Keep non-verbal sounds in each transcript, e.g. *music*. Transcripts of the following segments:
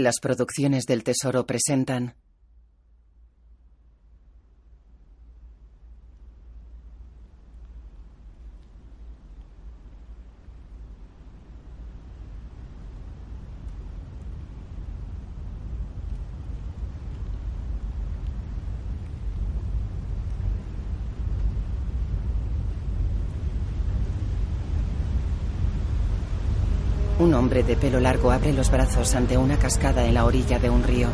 Las producciones del Tesoro presentan Un hombre de pelo largo abre los brazos ante una cascada en la orilla de un río.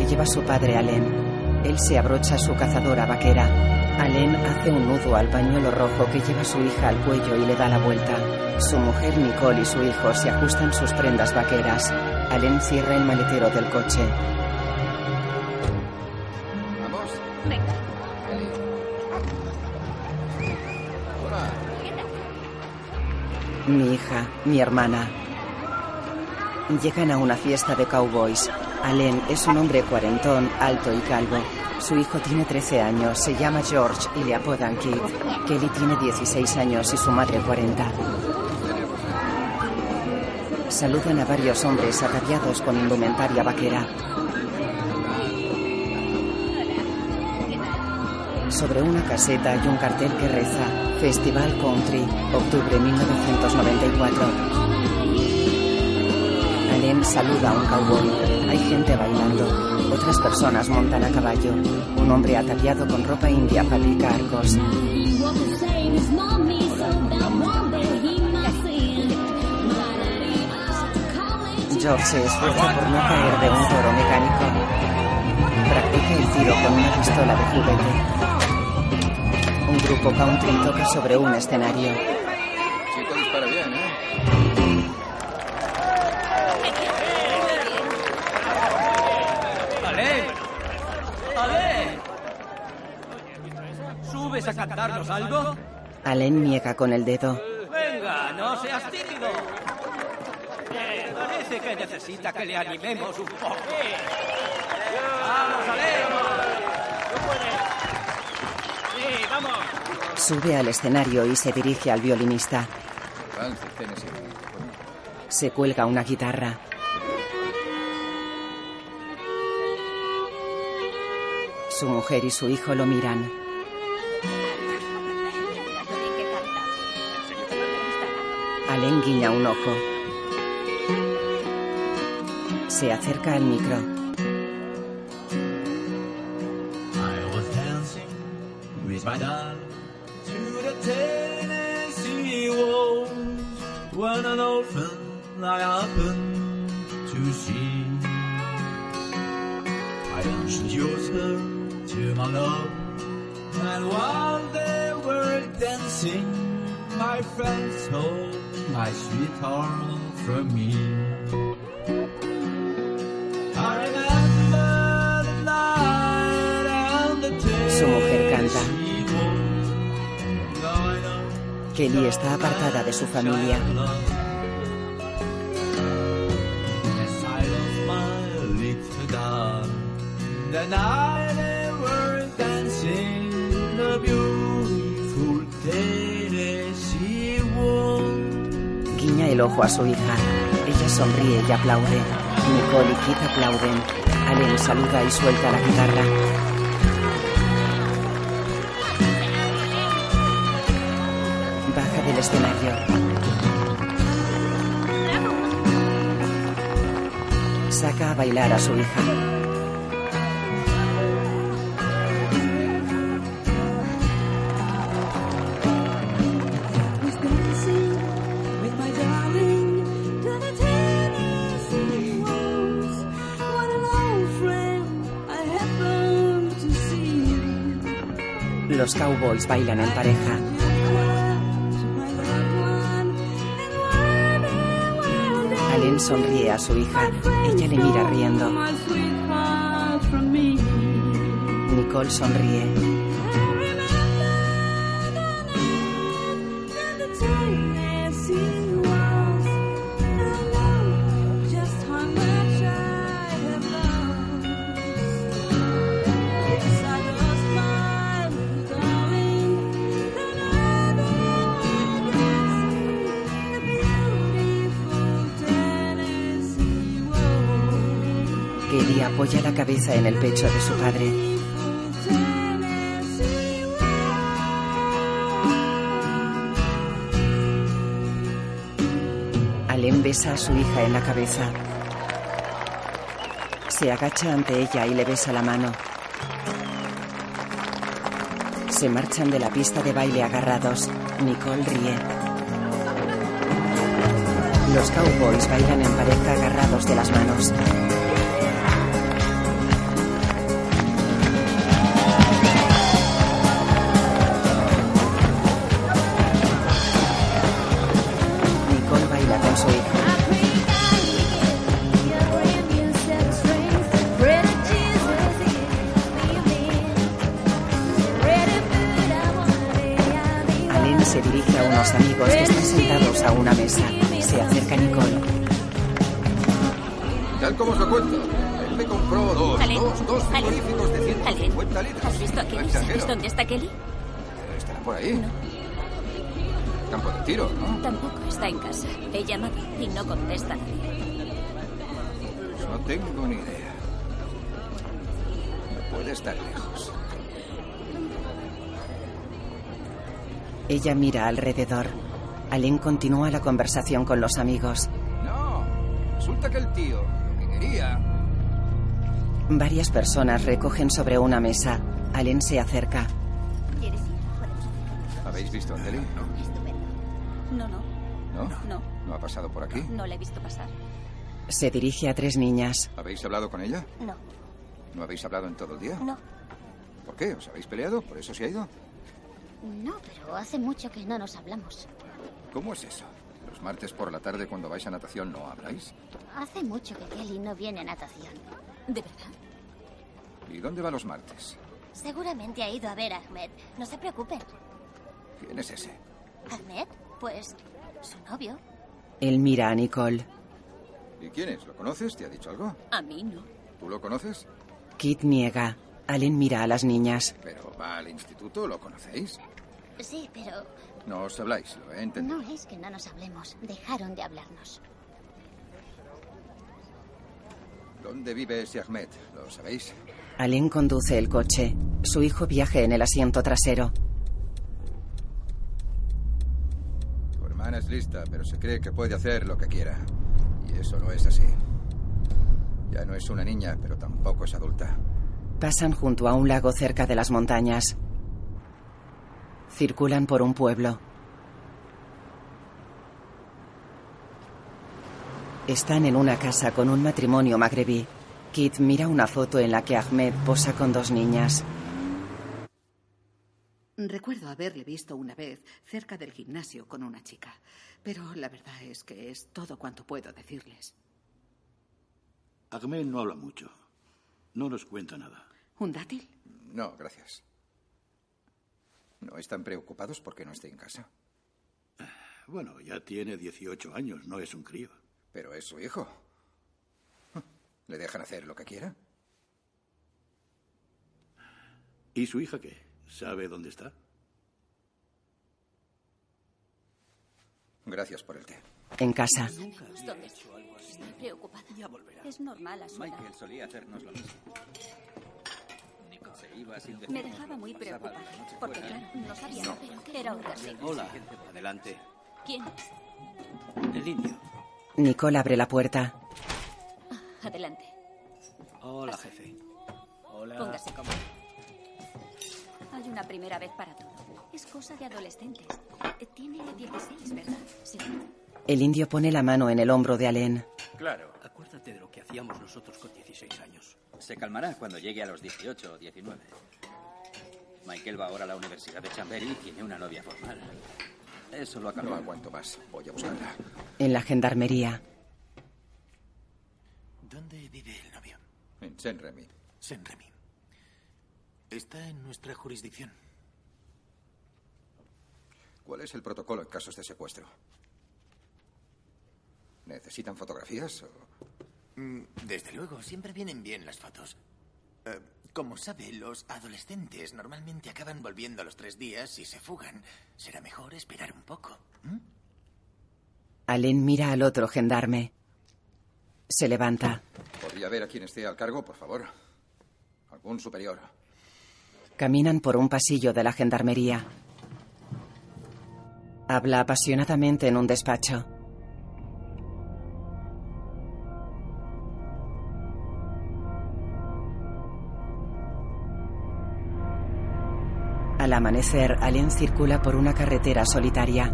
Que lleva su padre Allen. Él se abrocha su cazadora vaquera. Allen hace un nudo al pañuelo rojo que lleva su hija al cuello y le da la vuelta. Su mujer Nicole y su hijo se ajustan sus prendas vaqueras. Allen cierra el maletero del coche. Vamos. Venga. Hola. Mi hija, mi hermana. Llegan a una fiesta de cowboys. Allen es un hombre cuarentón, alto y calvo. Su hijo tiene 13 años, se llama George y le apodan Kid. Kelly tiene 16 años y su madre 40. Saludan a varios hombres ataviados con indumentaria vaquera. Sobre una caseta hay un cartel que reza Festival Country, octubre 1994. Allen saluda a un cowboy. Hay gente bailando. Otras personas montan a caballo. Un hombre ataviado con ropa india fabrica arcos. George se esfuerza por no caer de un toro mecánico. Practica el tiro con una pistola de juguete. Un grupo country toca sobre un escenario. Cantarnos algo? Allen niega con el dedo. Venga, no seas tímido. Eh, Parece que necesita que le animemos un poco. ¡Vamos, Ale! Sí, vamos. Sube al escenario y se dirige al violinista. Se cuelga una guitarra. Su mujer y su hijo lo miran. Allen guiña un ojo. Se acerca al micro. My dad my sweetheart from me. I remember the night and the Su mujer canta. Kelly está apartada de su familia. A su hija. Ella sonríe y aplaude. Nicole y Kit aplauden. Allen saluda y suelta la guitarra. Baja del escenario. Saca a bailar a su hija. cowboys bailan en pareja. Allen sonríe a su hija. Ella le mira riendo. Nicole sonríe. Apoya la cabeza en el pecho de su padre. Allen besa a su hija en la cabeza. Se agacha ante ella y le besa la mano. Se marchan de la pista de baile agarrados. Nicole ríe. Los cowboys bailan en pareja agarrados de las manos. Ella mira alrededor. Allen continúa la conversación con los amigos. No. Resulta que el tío lo que quería. Varias personas recogen sobre una mesa. Allen se acerca. ¿Quieres ir? ¿Habéis visto a Kelly? No. Estupendo. No, no. ¿No? No. ¿No ha pasado por aquí? No la he visto pasar. Se dirige a tres niñas. ¿Habéis hablado con ella? No. ¿No habéis hablado en todo el día? No. ¿Por qué? ¿Os habéis peleado? ¿Por eso se ha ido? No, pero hace mucho que no nos hablamos. ¿Cómo es eso? Los martes por la tarde cuando vais a natación no habláis. Hace mucho que Kelly no viene a natación. ¿De verdad? ¿Y dónde va los martes? Seguramente ha ido a ver a Ahmed. No se preocupen. ¿Quién es ese? ¿Ahmed? Pues su novio. Él mira a Nicole. ¿Y quién es? ¿Lo conoces? ¿Te ha dicho algo? A mí no. ¿Tú lo conoces? Kit niega. Allen mira a las niñas. ¿Pero va al instituto? ¿Lo conocéis? Sí, pero No os habláis, lo he entendido. no es que no nos hablemos. Dejaron de hablarnos. ¿Dónde vive ese Ahmed? ¿Lo sabéis? Allen conduce el coche. Su hijo viaja en el asiento trasero. Tu hermana es lista, pero se cree que puede hacer lo que quiera. Y eso no es así. Ya no es una niña, pero tampoco es adulta. Pasan junto a un lago cerca de las montañas. Circulan por un pueblo. Están en una casa con un matrimonio magrebí. Kit mira una foto en la que Ahmed posa con dos niñas. Recuerdo haberle visto una vez cerca del gimnasio con una chica, pero la verdad es que es todo cuanto puedo decirles. Ahmed no habla mucho. No nos cuenta nada. ¿Un dátil? No, gracias. ¿No están preocupados porque no esté en casa? Bueno, ya tiene 18 años, no es un crío. Pero es su hijo. ¿Le dejan hacer lo que quiera? ¿Y su hija qué? ¿Sabe dónde está? Gracias por el té. En casa, ¿Dónde está? Estoy preocupada. Ya volverá. Es normal a su edad. Michael solía hacernos lo mismo. Se iba sin decir Me dejaba muy preocupada. Porque, claro, no sabía pero que era un castigo. Hola. Adelante. ¿Quién es? El indio. Nicole abre la puerta. Adelante. Hola, jefe. Hola. Póngase cómodo. Hay una primera vez para todo. Es cosa de adolescentes. Eh, Tiene 16, ¿verdad? Sí. El indio pone la mano en el hombro de Allen. Claro. Acuérdate de lo que hacíamos nosotros con 16 años. Se calmará cuando llegue a los 18 o 19. Michael va ahora a la Universidad de Chambéry y tiene una novia formal. Eso lo No acabó. aguanto más. Voy a buscarla. En la gendarmería, ¿Dónde vive el novio? En Saint-Remy. Saint-Remy. Está en nuestra jurisdicción. ¿Cuál es el protocolo en casos de secuestro? ¿Necesitan fotografías o...? Mm, Desde luego, siempre vienen bien las fotos. Eh, como sabe, los adolescentes normalmente acaban volviendo a los tres días y se fugan. Será mejor esperar un poco. Allen mira al otro gendarme. Se levanta. ¿Podría ver a quien esté al cargo, por favor? Algún superior. Caminan por un pasillo de la gendarmería. Habla apasionadamente en un despacho. Al amanecer, Allen circula por una carretera solitaria.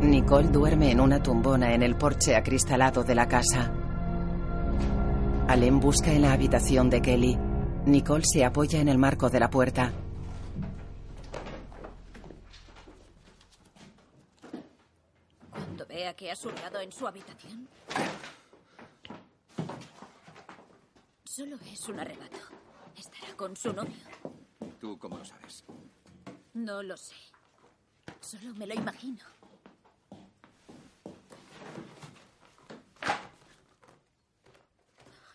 Nicole duerme en una tumbona en el porche acristalado de la casa. Allen busca en la habitación de Kelly. Nicole se apoya en el marco de la puerta. Cuando vea que has hurgado en su habitación. Solo es un arrebato. Estará con su novio. ¿Tú cómo lo sabes? No lo sé. Solo me lo imagino.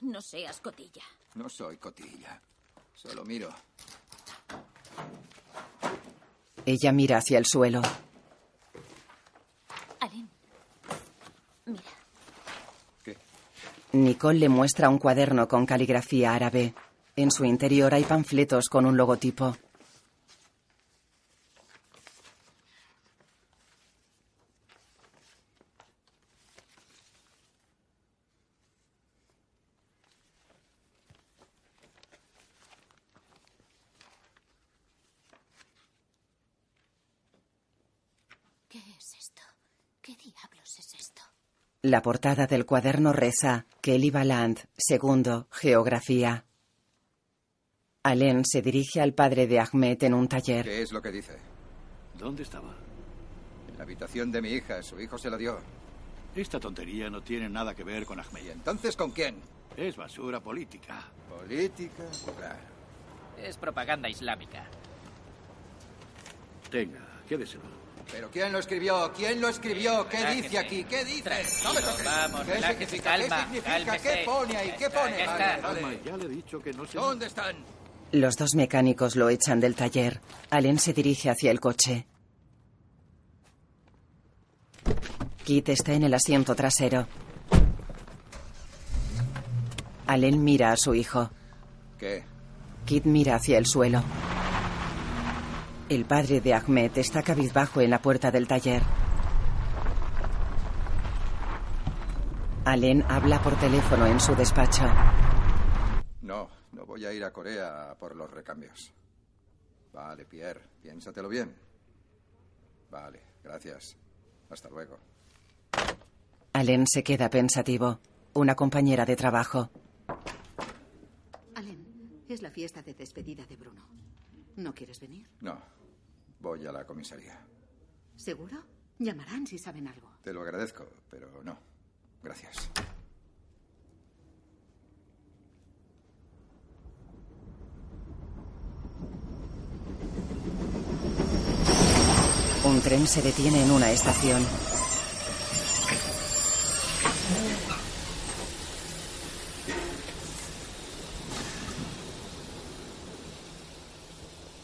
No seas cotilla. No soy cotilla. Solo miro. Ella mira hacia el suelo. Allen. Mira. Nicole le muestra un cuaderno con caligrafía árabe. En su interior hay panfletos con un logotipo. ¿Qué es esto? ¿Qué diablos es esto? La portada del cuaderno reza Kelly Baland, segundo, Geografía. Allen se dirige al padre de Ahmed en un taller. ¿Qué es lo que dice? ¿Dónde estaba? En la habitación de mi hija. Su hijo se la dio. Esta tontería no tiene nada que ver con Ahmed. ¿Y entonces con quién? Es basura política. Política, claro. Es propaganda islámica. Tenga, quédeselo. ¿Pero quién lo escribió? ¿Quién lo escribió? ¿Qué Relájese. dice aquí? ¿Qué dice? No me toques. vamos, ¿Qué relájese, significa? calma, ¿Qué significa? cálmese. ¿Qué pone ahí? Ya ¿Qué está, pone? ya Vale, está. vale. Calma, ya le he dicho que no se... ¿Dónde están? Los dos mecánicos lo echan del taller. Allen se dirige hacia el coche. Kit está en el asiento trasero. Allen mira a su hijo. ¿Qué? Kit mira hacia el suelo. El padre de Ahmed está cabizbajo en la puerta del taller. Allen habla por teléfono en su despacho. No, no voy a ir a Corea por los recambios. Vale, Pierre, piénsatelo bien. Vale, gracias. Hasta luego. Allen se queda pensativo. Una compañera de trabajo. Allen, es la fiesta de despedida de Bruno. ¿No quieres venir? No, voy a la comisaría. ¿Seguro? Llamarán si saben algo. Te lo agradezco, pero no. Gracias. Un tren se detiene en una estación.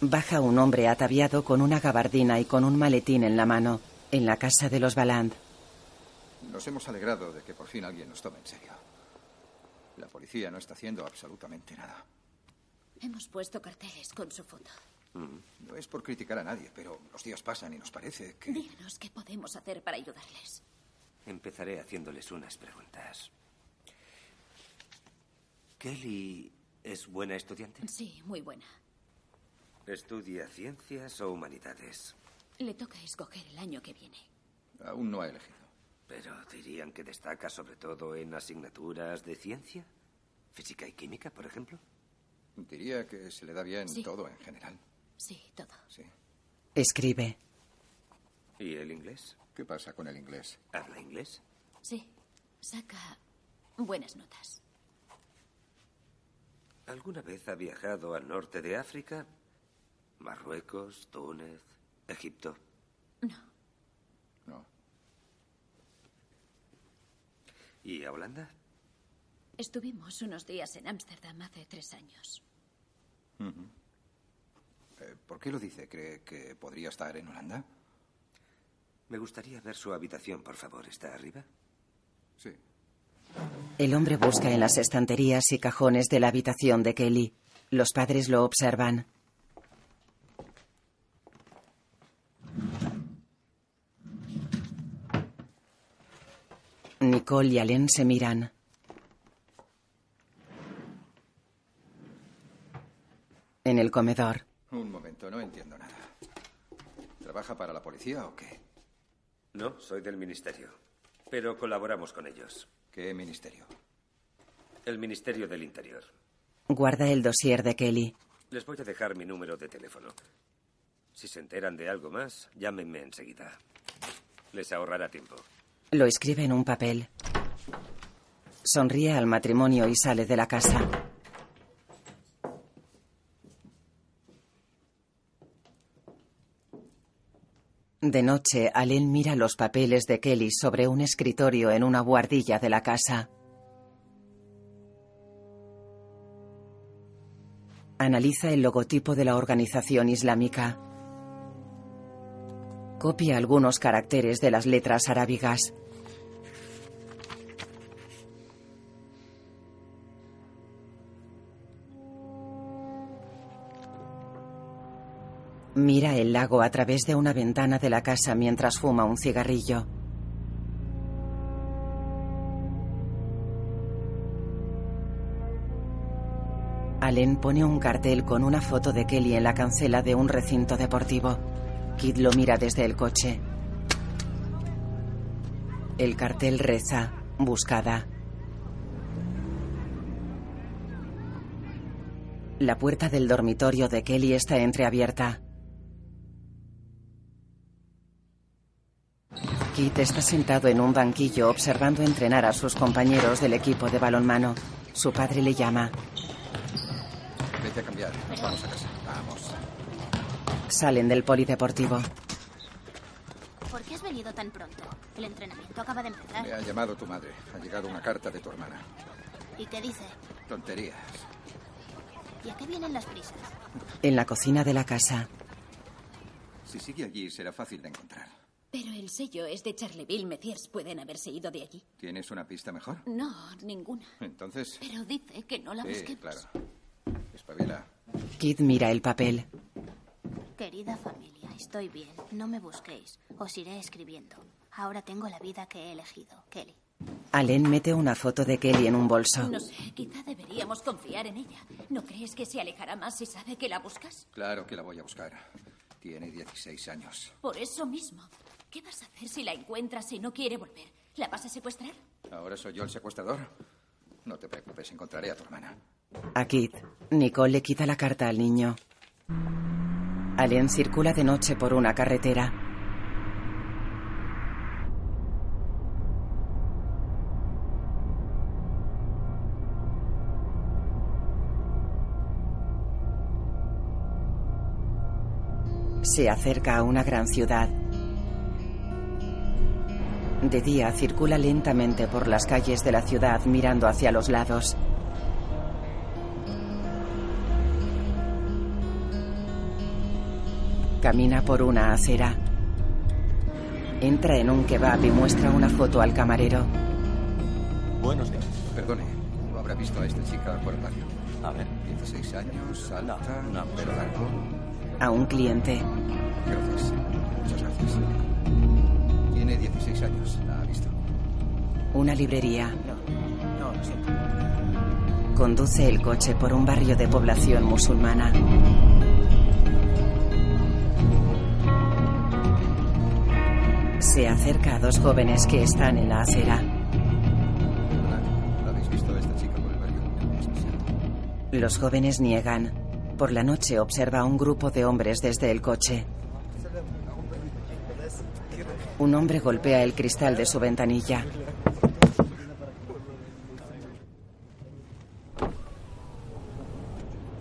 Baja un hombre ataviado con una gabardina y con un maletín en la mano, en la casa de los Baland. Nos hemos alegrado de que por fin alguien nos tome en serio. La policía no está haciendo absolutamente nada. Hemos puesto carteles con su foto. No es por criticar a nadie, pero los días pasan y nos parece que... Díganos qué podemos hacer para ayudarles. Empezaré haciéndoles unas preguntas. ¿Kelly es buena estudiante? Sí, muy buena. ¿Estudia ciencias o humanidades? Le toca escoger el año que viene. Aún no ha elegido. Pero dirían que destaca sobre todo en asignaturas de ciencia. Física y química, por ejemplo. Diría que se le da bien Sí. todo en general. Sí, todo. Sí. Escribe. ¿Y el inglés? ¿Qué pasa con el inglés? ¿Habla inglés? Sí, saca buenas notas. ¿Alguna vez ha viajado al norte de África? Marruecos, Túnez, Egipto. No. No. ¿Y a Holanda? Estuvimos unos días en Ámsterdam hace tres años. Eh, ¿Por qué lo dice? ¿Cree que podría estar en Holanda? Me gustaría ver su habitación, por favor. ¿Está arriba? Sí. El hombre busca en las estanterías y cajones de la habitación de Kelly. Los padres lo observan. Nicole y Allen se miran. En el comedor, Un momento, no entiendo nada. ¿Trabaja para la policía o qué? No, soy del ministerio. Pero colaboramos con ellos. ¿Qué ministerio? El Ministerio del Interior. guarda el dossier de Kelly. Les voy a dejar mi número de teléfono. Si se enteran de algo más, llámenme enseguida. Les ahorrará tiempo. Lo escribe en un papel. Sonríe al matrimonio y sale de la casa. De noche, Allen mira los papeles de Kelly sobre un escritorio en una buhardilla de la casa. Analiza el logotipo de la organización islámica. Copia algunos caracteres de las letras arábigas. Mira el lago a través de una ventana de la casa mientras fuma un cigarrillo. Allen pone un cartel con una foto de Kelly en la cancela de un recinto deportivo. Kid lo mira desde el coche. El cartel reza, buscada. La puerta del dormitorio de Kelly está entreabierta. Kit está sentado en un banquillo observando entrenar a sus compañeros del equipo de balonmano. Su padre le llama. Vete a cambiar. Nos vamos a casa. Vamos. Salen del polideportivo. ¿Por qué has venido tan pronto? El entrenamiento acaba de empezar. Me ha llamado tu madre. Ha llegado una carta de tu hermana. ¿Y qué dice? Tonterías. ¿Y a qué vienen las prisas? En la cocina de la casa, Si sigue allí, será fácil de encontrar. Pero el sello es de Charleville Metiers. Pueden haberse ido de allí. ¿Tienes una pista mejor? No, ninguna. Entonces. Pero dice que no la Sí, busquemos. claro. Espabila. Kid mira el papel. Querida familia, estoy bien. No me busquéis. Os iré escribiendo. Ahora tengo la vida que he elegido. Kelly. Allen mete una foto de Kelly en un bolso. No sé, quizá deberíamos confiar en ella. ¿No crees que se alejará más si sabe que la buscas? Claro que la voy a buscar. Tiene 16 años. Por eso mismo. ¿Qué vas a hacer si la encuentras y no quiere volver? ¿La vas a secuestrar? ¿Ahora soy yo el secuestrador? No te preocupes, encontraré a tu hermana. A Kid, Nicole le quita la carta al niño. Allen circula de noche por una carretera. Se acerca a una gran ciudad. De día circula lentamente por las calles de la ciudad mirando hacia los lados. Camina por una acera. Entra en un kebab y muestra una foto al camarero. Buenos días. Perdone, ¿no habrá visto a esta chica por el barrio? A ver. 16 años, alta, pelo largo. A un cliente. Gracias. Muchas gracias. Tiene 16 años. ¿La ha visto? Una librería. No, lo siento. Conduce el coche por un barrio de población musulmana. Se acerca a dos jóvenes que están en la acera. ¿La habéis visto a esta chica por el barrio? Los jóvenes niegan. Por la noche observa a un grupo de hombres desde el coche. Un hombre golpea el cristal de su ventanilla.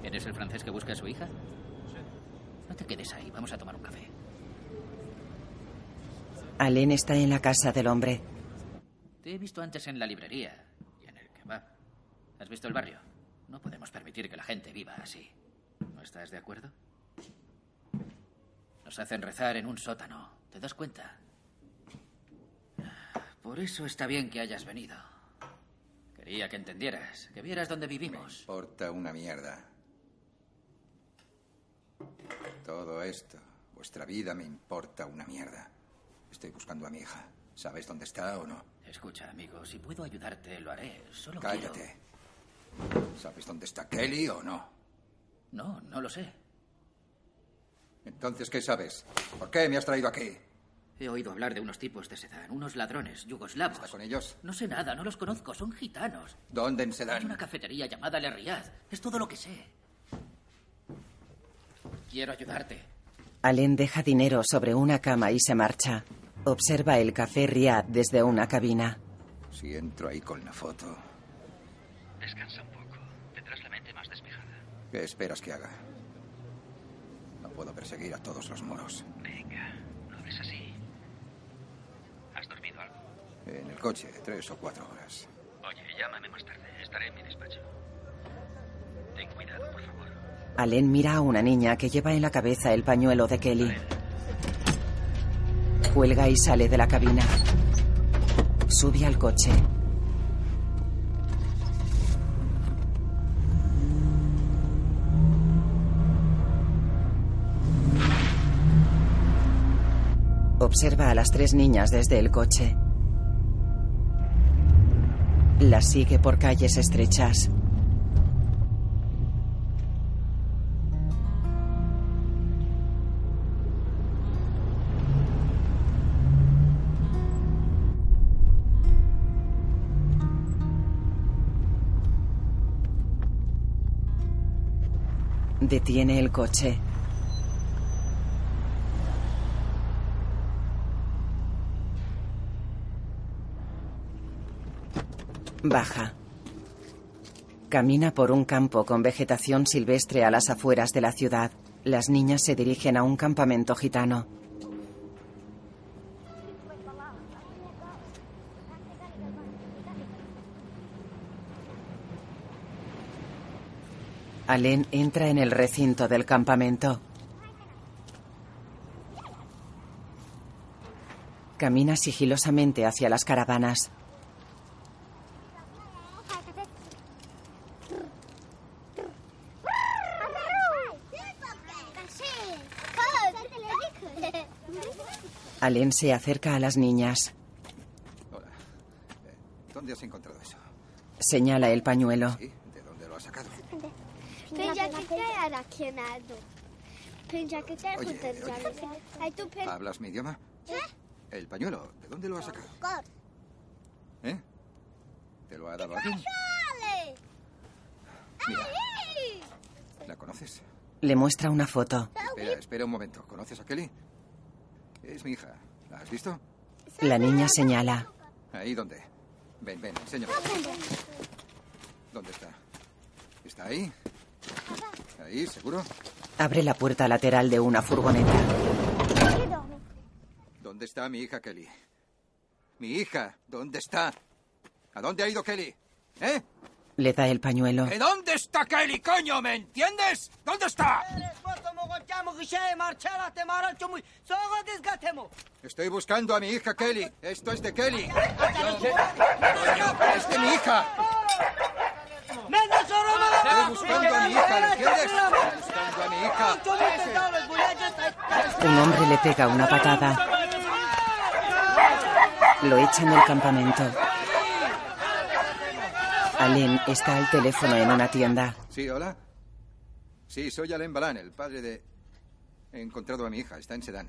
¿Eres el francés que busca a su hija? No te quedes ahí, vamos a tomar un café. Alain está en la casa del hombre. Te he visto antes en la librería y en el kebab. ¿Has visto el barrio? No podemos permitir que la gente viva así. ¿No estás de acuerdo? Nos hacen rezar en un sótano. ¿Te das cuenta? Por eso está bien que hayas venido. Quería que entendieras, que vieras dónde vivimos. Importa una mierda. Todo esto, vuestra vida me importa una mierda. Estoy buscando a mi hija. ¿Sabes dónde está o no? Escucha, amigo, si puedo ayudarte, lo haré. Solo Cállate. ¿Sabes dónde está Kelly o no? No, no lo sé. Entonces, ¿qué sabes? ¿Por qué me has traído aquí? He oído hablar de unos tipos de Sedán, unos ladrones yugoslavos. ¿Está con ellos? No sé nada, no los conozco, son gitanos. ¿Dónde en Hay Sedán? una cafetería llamada Le Riad. Es todo lo que sé. Quiero ayudarte. Allen deja dinero sobre una cama y se marcha. Observa el café Riad desde una cabina. Si entro ahí con la foto, Descansa un poco. Tendrás la mente más despejada. ¿qué esperas que haga? No puedo perseguir a todos los moros. Venga, no hables así. ¿Has dormido algo? En el coche, tres o cuatro horas. Oye, llámame más tarde. Estaré en mi despacho. Ten cuidado, por favor. Allen mira a una niña que lleva en la cabeza el pañuelo de Kelly. Cuelga y sale de la cabina. Sube al coche. Observa a las tres niñas desde el coche. Las sigue por calles estrechas. Detiene el coche. Baja. Camina por un campo con vegetación silvestre a las afueras de la ciudad. Las niñas se dirigen a un campamento gitano. Allen entra en el recinto del campamento. Camina sigilosamente hacia las caravanas. Allen se acerca a las niñas. ¿Dónde has encontrado eso? Señala el pañuelo. ¿De dónde lo has sacado? ¿Hablas mi idioma? El pañuelo, ¿de dónde lo has sacado? ¿Eh? ¿Te lo ha dado alguien? Mira, ¿la conoces? Le muestra una foto. Espera, espera un momento. ¿Conoces a Kelly? Es mi hija. ¿La has visto? La niña señala. ¿Ahí dónde? Ven, ven, enséñame. ¿Dónde está? ¿Está ahí? ¿Ahí, seguro? Abre la puerta lateral de una furgoneta. ¿Dónde está mi hija Kelly? Mi hija, ¿dónde está? ¿A dónde ha ido Kelly? ¿Eh? Le da el pañuelo. ¿De dónde está Kelly, coño? ¿Me entiendes? ¿Dónde está? Estoy buscando a mi hija Kelly. Esto es de Kelly. Es de mi hija. Estoy buscando a mi hija, ¿lo entiendes? Estoy buscando a mi hija. Un hombre le pega una patada. Lo echan del campamento. Allen está al teléfono en una tienda. Sí, hola. Sí, soy Alain Balan, el padre de... He encontrado a mi hija, está en Sedán.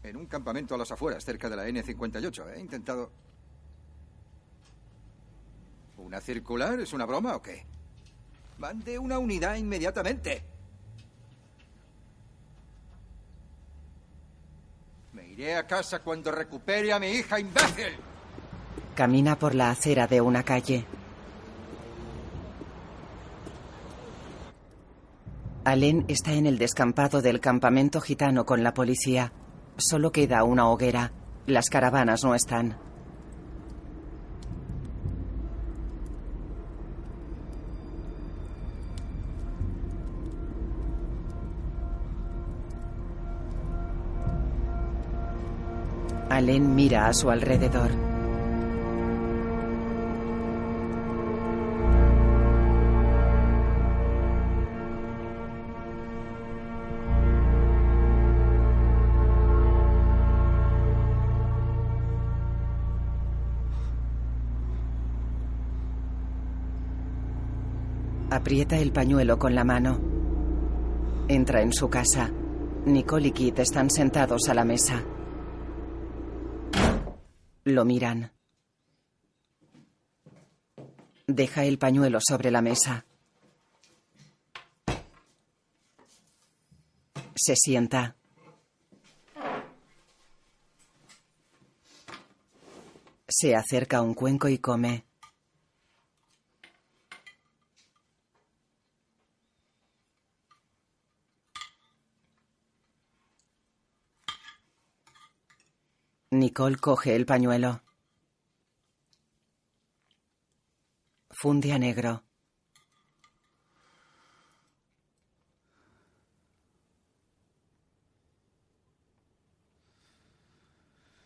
En un campamento a las afueras, cerca de la N58. He intentado... ¿Una circular? ¿Es una broma o qué? Mande una unidad inmediatamente. Me iré a casa cuando recupere a mi hija, imbécil. Camina por la acera de una calle. Allen está en el descampado del campamento gitano con la policía. Solo queda una hoguera. Las caravanas no están. Allen mira a su alrededor. Aprieta el pañuelo con la mano. Entra en su casa. Nicole y Kit están sentados a la mesa. Lo miran. Deja el pañuelo sobre la mesa. Se sienta. Se acerca a un cuenco y come. Nicole coge el pañuelo. Funde negro.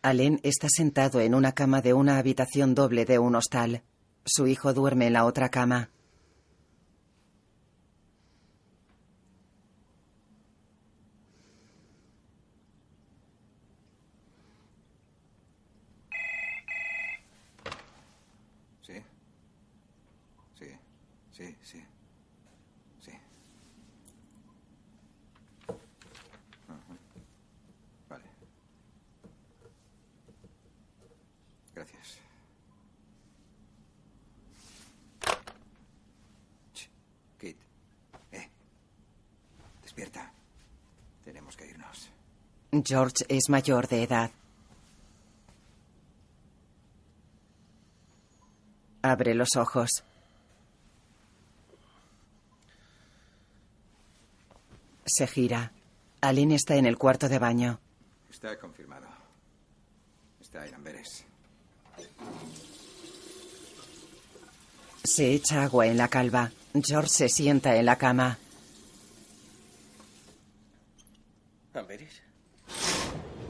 Allen está sentado en una cama de una habitación doble de un hostal. Su hijo duerme en la otra cama. Sí. Sí, sí, sí. Sí. Ajá. Vale. Gracias. Ch, Kit. Eh. Despierta. Tenemos que irnos. George es mayor de edad. Abre los ojos. Se gira. Allen está en el cuarto de baño. Está confirmado. Está en Amberes. Se echa agua en la calva. George se sienta en la cama. ¿Amberes?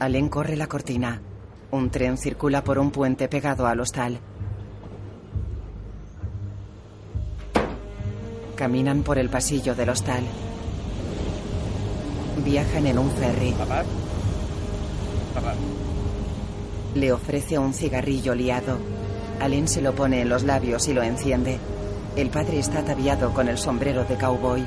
Allen corre la cortina. Un tren circula por un puente pegado al hostal. Caminan por el pasillo del hostal. Viajan en un ferry. Papá. Papá. Le ofrece un cigarrillo liado. Allen se lo pone en los labios y lo enciende. El padre está ataviado con el sombrero de cowboy.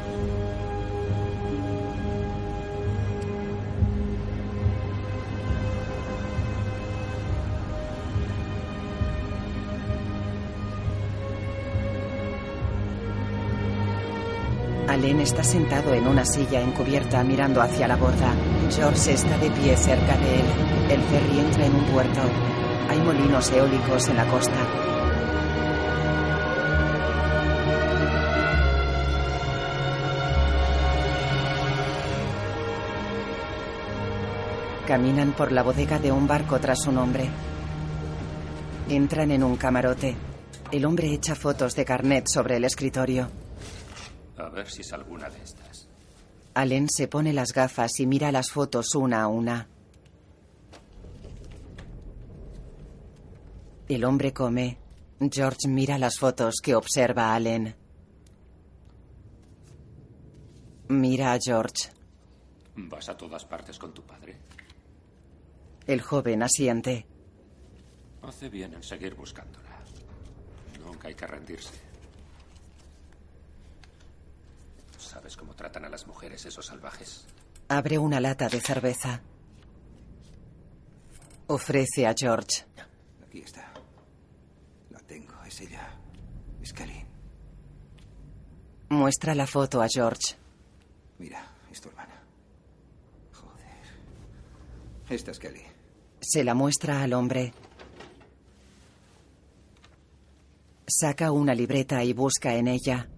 Está sentado en una silla encubierta mirando hacia la borda. George está de pie cerca de él. El ferry entra en un puerto. Hay molinos eólicos en la costa. Caminan por la bodega de un barco tras un hombre. Entran en un camarote. El hombre echa fotos de carnet sobre el escritorio. A ver si es alguna de estas. Allen se pone las gafas y mira las fotos una a una. El hombre come. George mira las fotos que observa Allen. Mira a George. ¿Vas a todas partes con tu padre? El joven asiente. Hace bien en seguir buscándola. Nunca hay que rendirse. ¿Sabes cómo tratan a las mujeres esos salvajes? Abre una lata de cerveza. Ofrece a George. Aquí está. La tengo, es ella. Es Kelly. Muestra la foto a George. Mira, es tu hermana. Joder. Esta es Kelly. Se la muestra al hombre. Saca una libreta y busca en ella.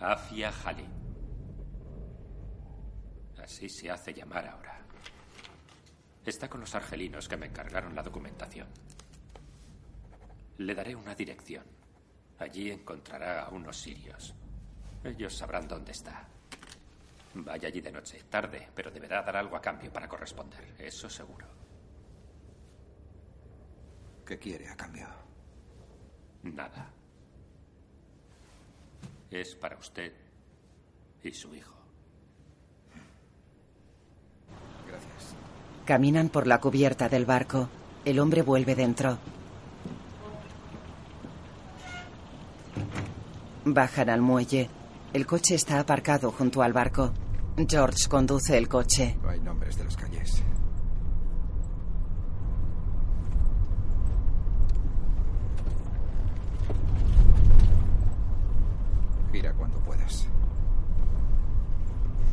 Afia Hali. Así se hace llamar ahora. Está con los argelinos que me encargaron la documentación. Le daré una dirección. Allí encontrará a unos sirios. Ellos sabrán dónde está. Vaya allí de noche, tarde, pero deberá dar algo a cambio para corresponder. Eso seguro. ¿Qué quiere a cambio? Nada. Es para usted y su hijo. Gracias. Caminan por la cubierta del barco. El hombre vuelve dentro. Bajan al muelle. El coche está aparcado junto al barco. George conduce el coche. No hay nombres de las calles. Gira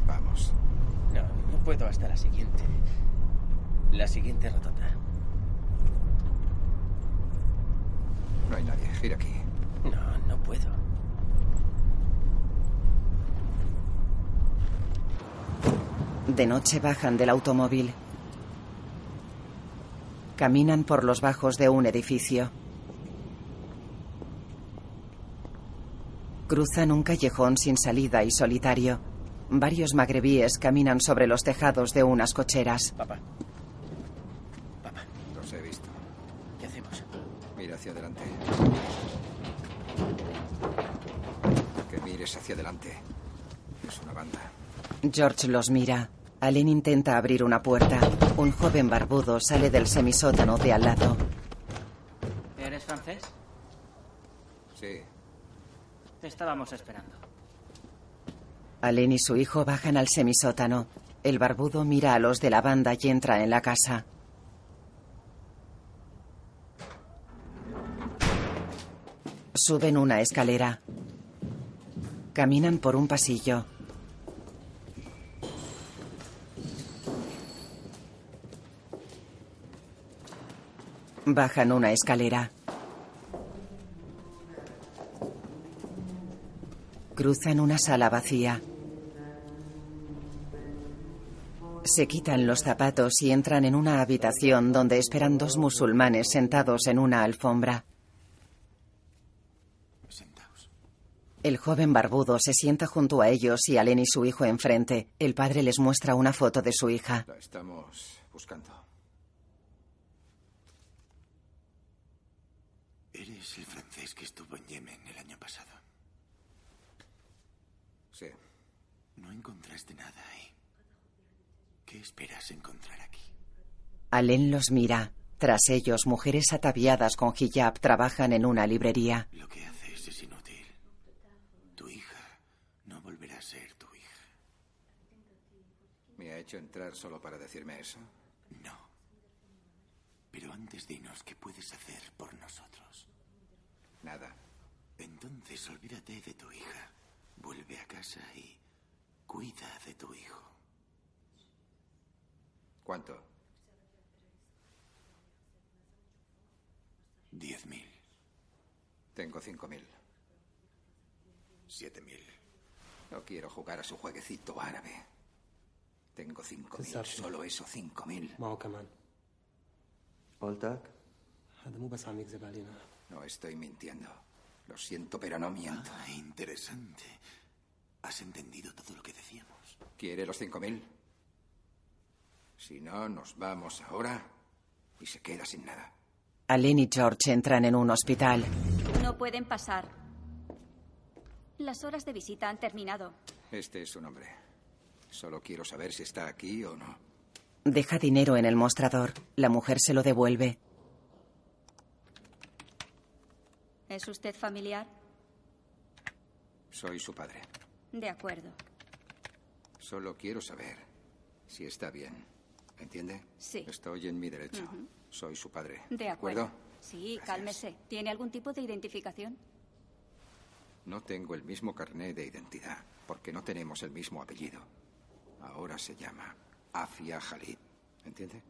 Vamos. No, no puedo hasta la siguiente. La siguiente rotonda. No hay nadie. Gira aquí. No, no puedo. De noche bajan del automóvil. Caminan por los bajos de un edificio. Cruzan un callejón sin salida y solitario. Varios magrebíes caminan sobre los tejados de unas cocheras. Papá, Los he visto. ¿qué hacemos? Mira hacia adelante. Que mires hacia adelante. Es una banda. George los mira. Allen intenta abrir una puerta. Un joven barbudo sale del semisótano de al lado. ¿Eres francés? Sí. Estábamos esperando. Allen y su hijo bajan al semisótano. El barbudo mira a los de la banda y entra en la casa. Suben una escalera. Caminan por un pasillo. Bajan una escalera. Cruzan una sala vacía. Se quitan los zapatos y entran en una habitación donde esperan dos musulmanes sentados en una alfombra. El joven barbudo se sienta junto a ellos y Allen y su hijo enfrente. El padre les muestra una foto de su hija. La estamos buscando. Eres el francés que estuvo en Yemen el año pasado. Sí. No encontraste nada ahí. ¿Qué esperas encontrar aquí? Allen los mira. Tras ellos, mujeres ataviadas con hijab trabajan en una librería. Lo que haces es inútil. Tu hija no volverá a ser tu hija. ¿Me ha hecho entrar solo para decirme eso? No. Pero antes dinos qué puedes hacer por nosotros. Nada. Entonces olvídate de tu hija. Vuelve a casa y Cuida de tu hijo. ¿Cuánto? Diez mil. Tengo cinco mil. Siete mil. No quiero jugar a su jueguecito árabe. Tengo cinco mil. Solo eso, cinco mil. No estoy mintiendo. Lo siento, pero no miento. Ah, interesante. Has entendido todo lo que decíamos. ¿Quiere los cinco mil? Si no, nos vamos ahora y se queda sin nada. Allen y George entran en un hospital. No pueden pasar. Las horas de visita han terminado. Este es su nombre. Solo quiero saber si está aquí o no. Deja dinero en el mostrador. La mujer se lo devuelve. ¿Es usted familiar? Soy su padre. De acuerdo. Solo quiero saber si está bien. ¿Entiende? Sí. Estoy en mi derecho. Soy su padre. De acuerdo. Sí, cálmese. ¿Tiene algún tipo de identificación? No tengo el mismo carné de identidad porque no tenemos el mismo apellido. Ahora se llama Afia Khalid. ¿Entiende?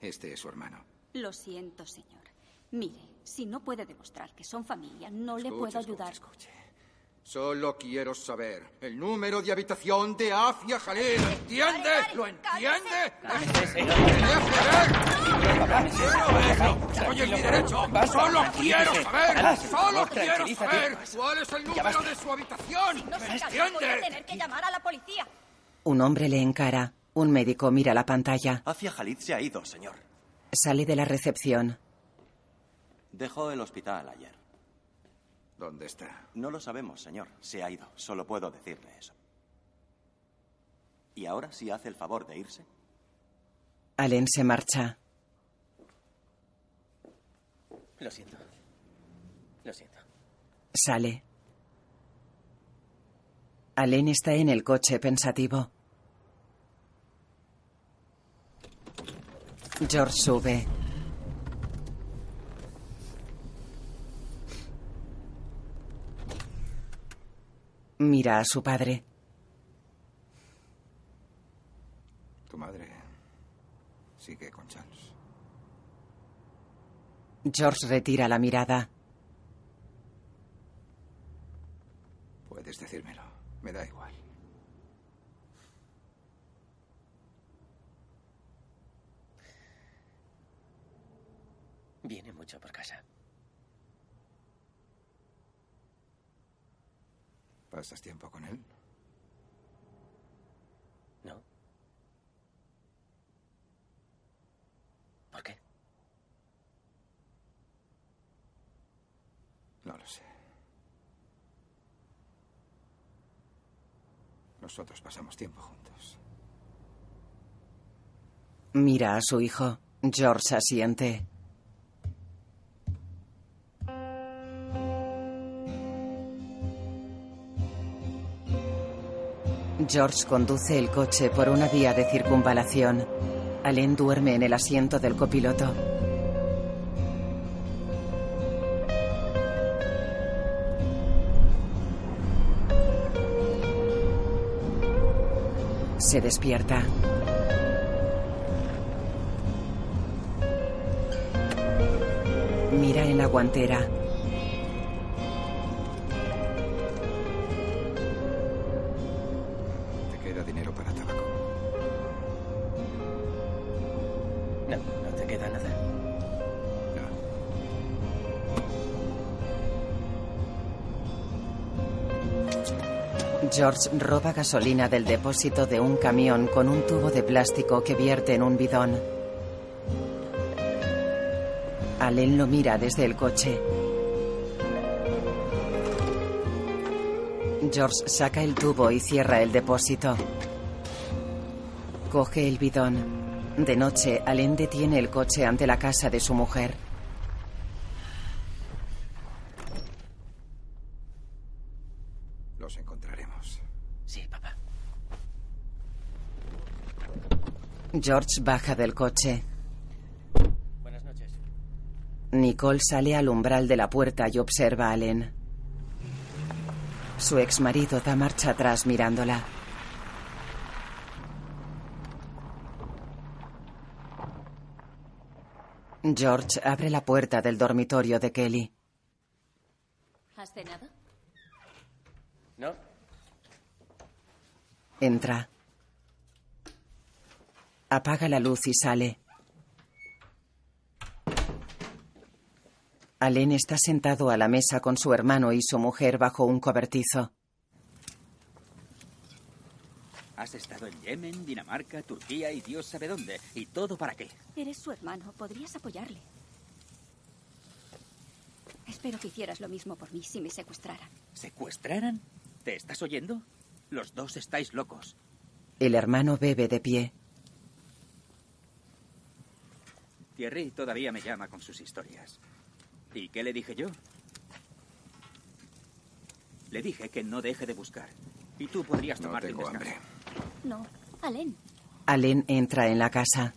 Este es su hermano. Lo siento, señor. Mire, si no puede demostrar que son familia, no le Escuche, puedo escuche, ayudar. Solo quiero saber el número de habitación de Afia Jalil. ¿Entiende? ¿Lo entiende? Estoy en mi derecho. Solo quiero saber. Solo quiero saber cuál es el número de su habitación. No ¿Me se entiende? tener que llamar a la policía. Un hombre le encara. Un médico mira la pantalla. Hacia Jalid se ha ido, señor. Sale de la recepción. Dejó el hospital ayer. ¿Dónde está? No lo sabemos, señor. Se ha ido. Solo puedo decirle eso. ¿Y ahora sí hace el favor de irse? Allen se marcha. Lo siento. Lo siento. Sale. Allen está en el coche pensativo. George sube. Mira a su padre. Tu madre sigue con Charles. George retira la mirada. Puedes decírmelo. Me da igual. Viene mucho por casa. ¿Pasas tiempo con él? ¿No? ¿Por qué? No lo sé. Nosotros pasamos tiempo juntos. Mira a su hijo. George asiente. George conduce el coche por una vía de circunvalación. Allen duerme en el asiento del copiloto. Se despierta. Mira en la guantera. George roba gasolina del depósito de un camión con un tubo de plástico que vierte en un bidón. Allen lo mira desde el coche. George saca el tubo y cierra el depósito. Coge el bidón. De noche, Allen detiene el coche ante la casa de su mujer. Los encontraremos. Sí, papá. George baja del coche. Buenas noches. Nicole sale al umbral de la puerta y observa a Allen. Su exmarido da marcha atrás mirándola. George abre la puerta del dormitorio de Kelly. ¿Has cenado? ¿No? Entra. Apaga la luz y sale. Allen está sentado a la mesa con su hermano y su mujer bajo un cobertizo. Has estado en Yemen, Dinamarca, Turquía y Dios sabe dónde. ¿Y todo para qué? Eres su hermano, podrías apoyarle. Espero que hicieras lo mismo por mí si me secuestraran. ¿Secuestraran? ¿Te estás oyendo? Los dos estáis locos. El hermano bebe de pie. Thierry todavía me llama con sus historias. ¿Y qué le dije yo? Le dije que no deje de buscar. Y tú podrías No tomarte tengo un descanso. No, Allen. Allen entra en la casa.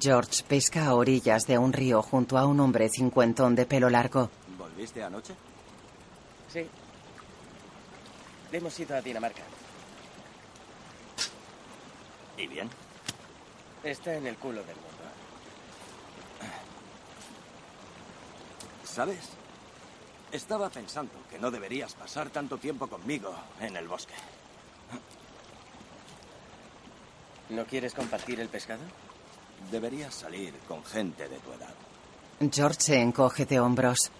George pesca a orillas de un río junto a un hombre cincuentón de pelo largo. ¿Volviste anoche? Sí. Hemos ido a Dinamarca. ¿Y bien? Está en el culo del mundo. ¿Sabes? Estaba pensando que no deberías pasar tanto tiempo conmigo en el bosque. ¿No quieres compartir el pescado? Deberías salir con gente de tu edad. George se encoge de hombros.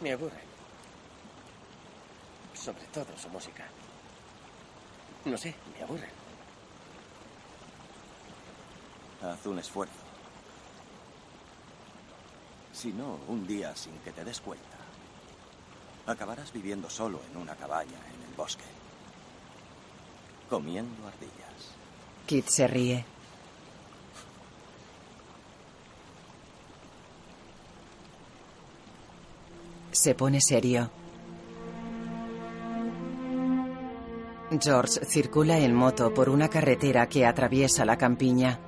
Me aburre. Sobre todo su música. No sé, me aburre. Haz un esfuerzo. Si no, un día sin que te des cuenta, acabarás viviendo solo en una cabaña en el bosque, comiendo ardillas. Kit se ríe. Se pone serio. George circula en moto por una carretera que atraviesa la campiña.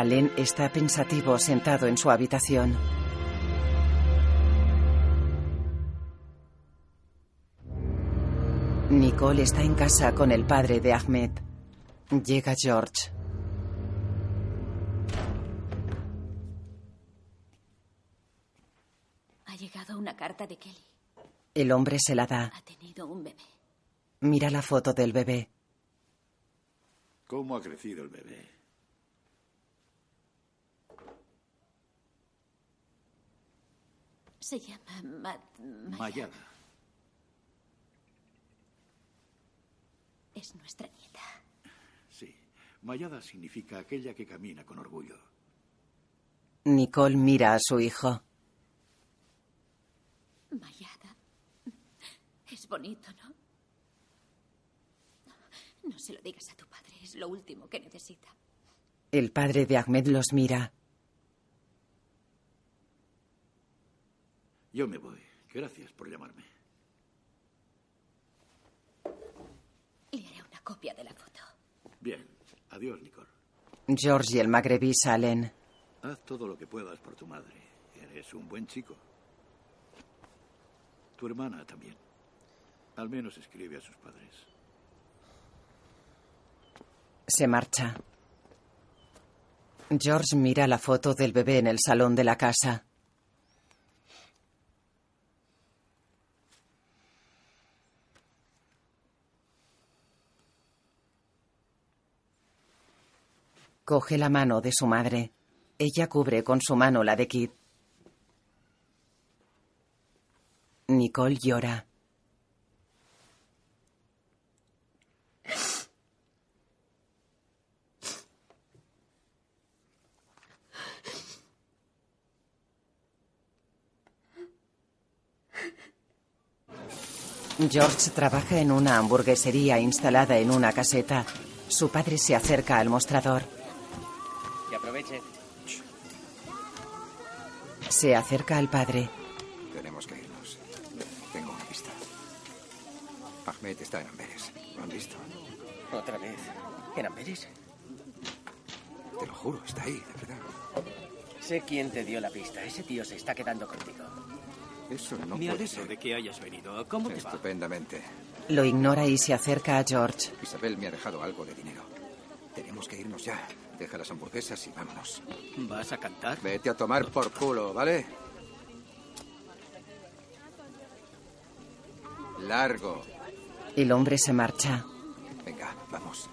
Allen está pensativo sentado en su habitación. Nicole está en casa con el padre de Ahmed. Llega George. Ha llegado una carta de Kelly. El hombre se la da. Ha tenido un bebé. Mira la foto del bebé. ¿Cómo ha crecido el bebé? Se llama Ma- Ma- Mayada. Es nuestra nieta. Sí. Mayada significa aquella que camina con orgullo. Nicole mira a su hijo. Mayada. Es bonito, ¿no? No se lo digas a tu padre. Es lo último que necesita. El padre de Ahmed los mira. Yo me voy. Gracias por llamarme. Le haré una copia de la foto. Bien. Adiós, Nicole. George y el magrebí salen. Haz todo lo que puedas por tu madre. Eres un buen chico. Tu hermana también. Al menos escribe a sus padres. Se marcha. George mira la foto del bebé en el salón de la casa. Coge la mano de su madre. Ella cubre con su mano la de Kid. Nicole llora. George trabaja en una hamburguesería instalada en una caseta. Su padre se acerca al mostrador. Se acerca al padre. Tenemos que irnos. Tengo una pista. Ahmed está en Amberes. ¿Lo han visto? Otra vez. ¿En Amberes? Te lo juro, está ahí, de verdad. Sé quién te dio la pista. Ese tío se está quedando contigo. Eso no Me puede ser. de que hayas venido. ¿Cómo te va? Estupendamente. Lo ignora y se acerca a George. Isabel me ha dejado algo de dinero. Tenemos que irnos ya. Deja las hamburguesas y vámonos. ¿Vas a cantar? Vete a tomar por culo, ¿vale? Largo. El hombre se marcha. Venga, vamos.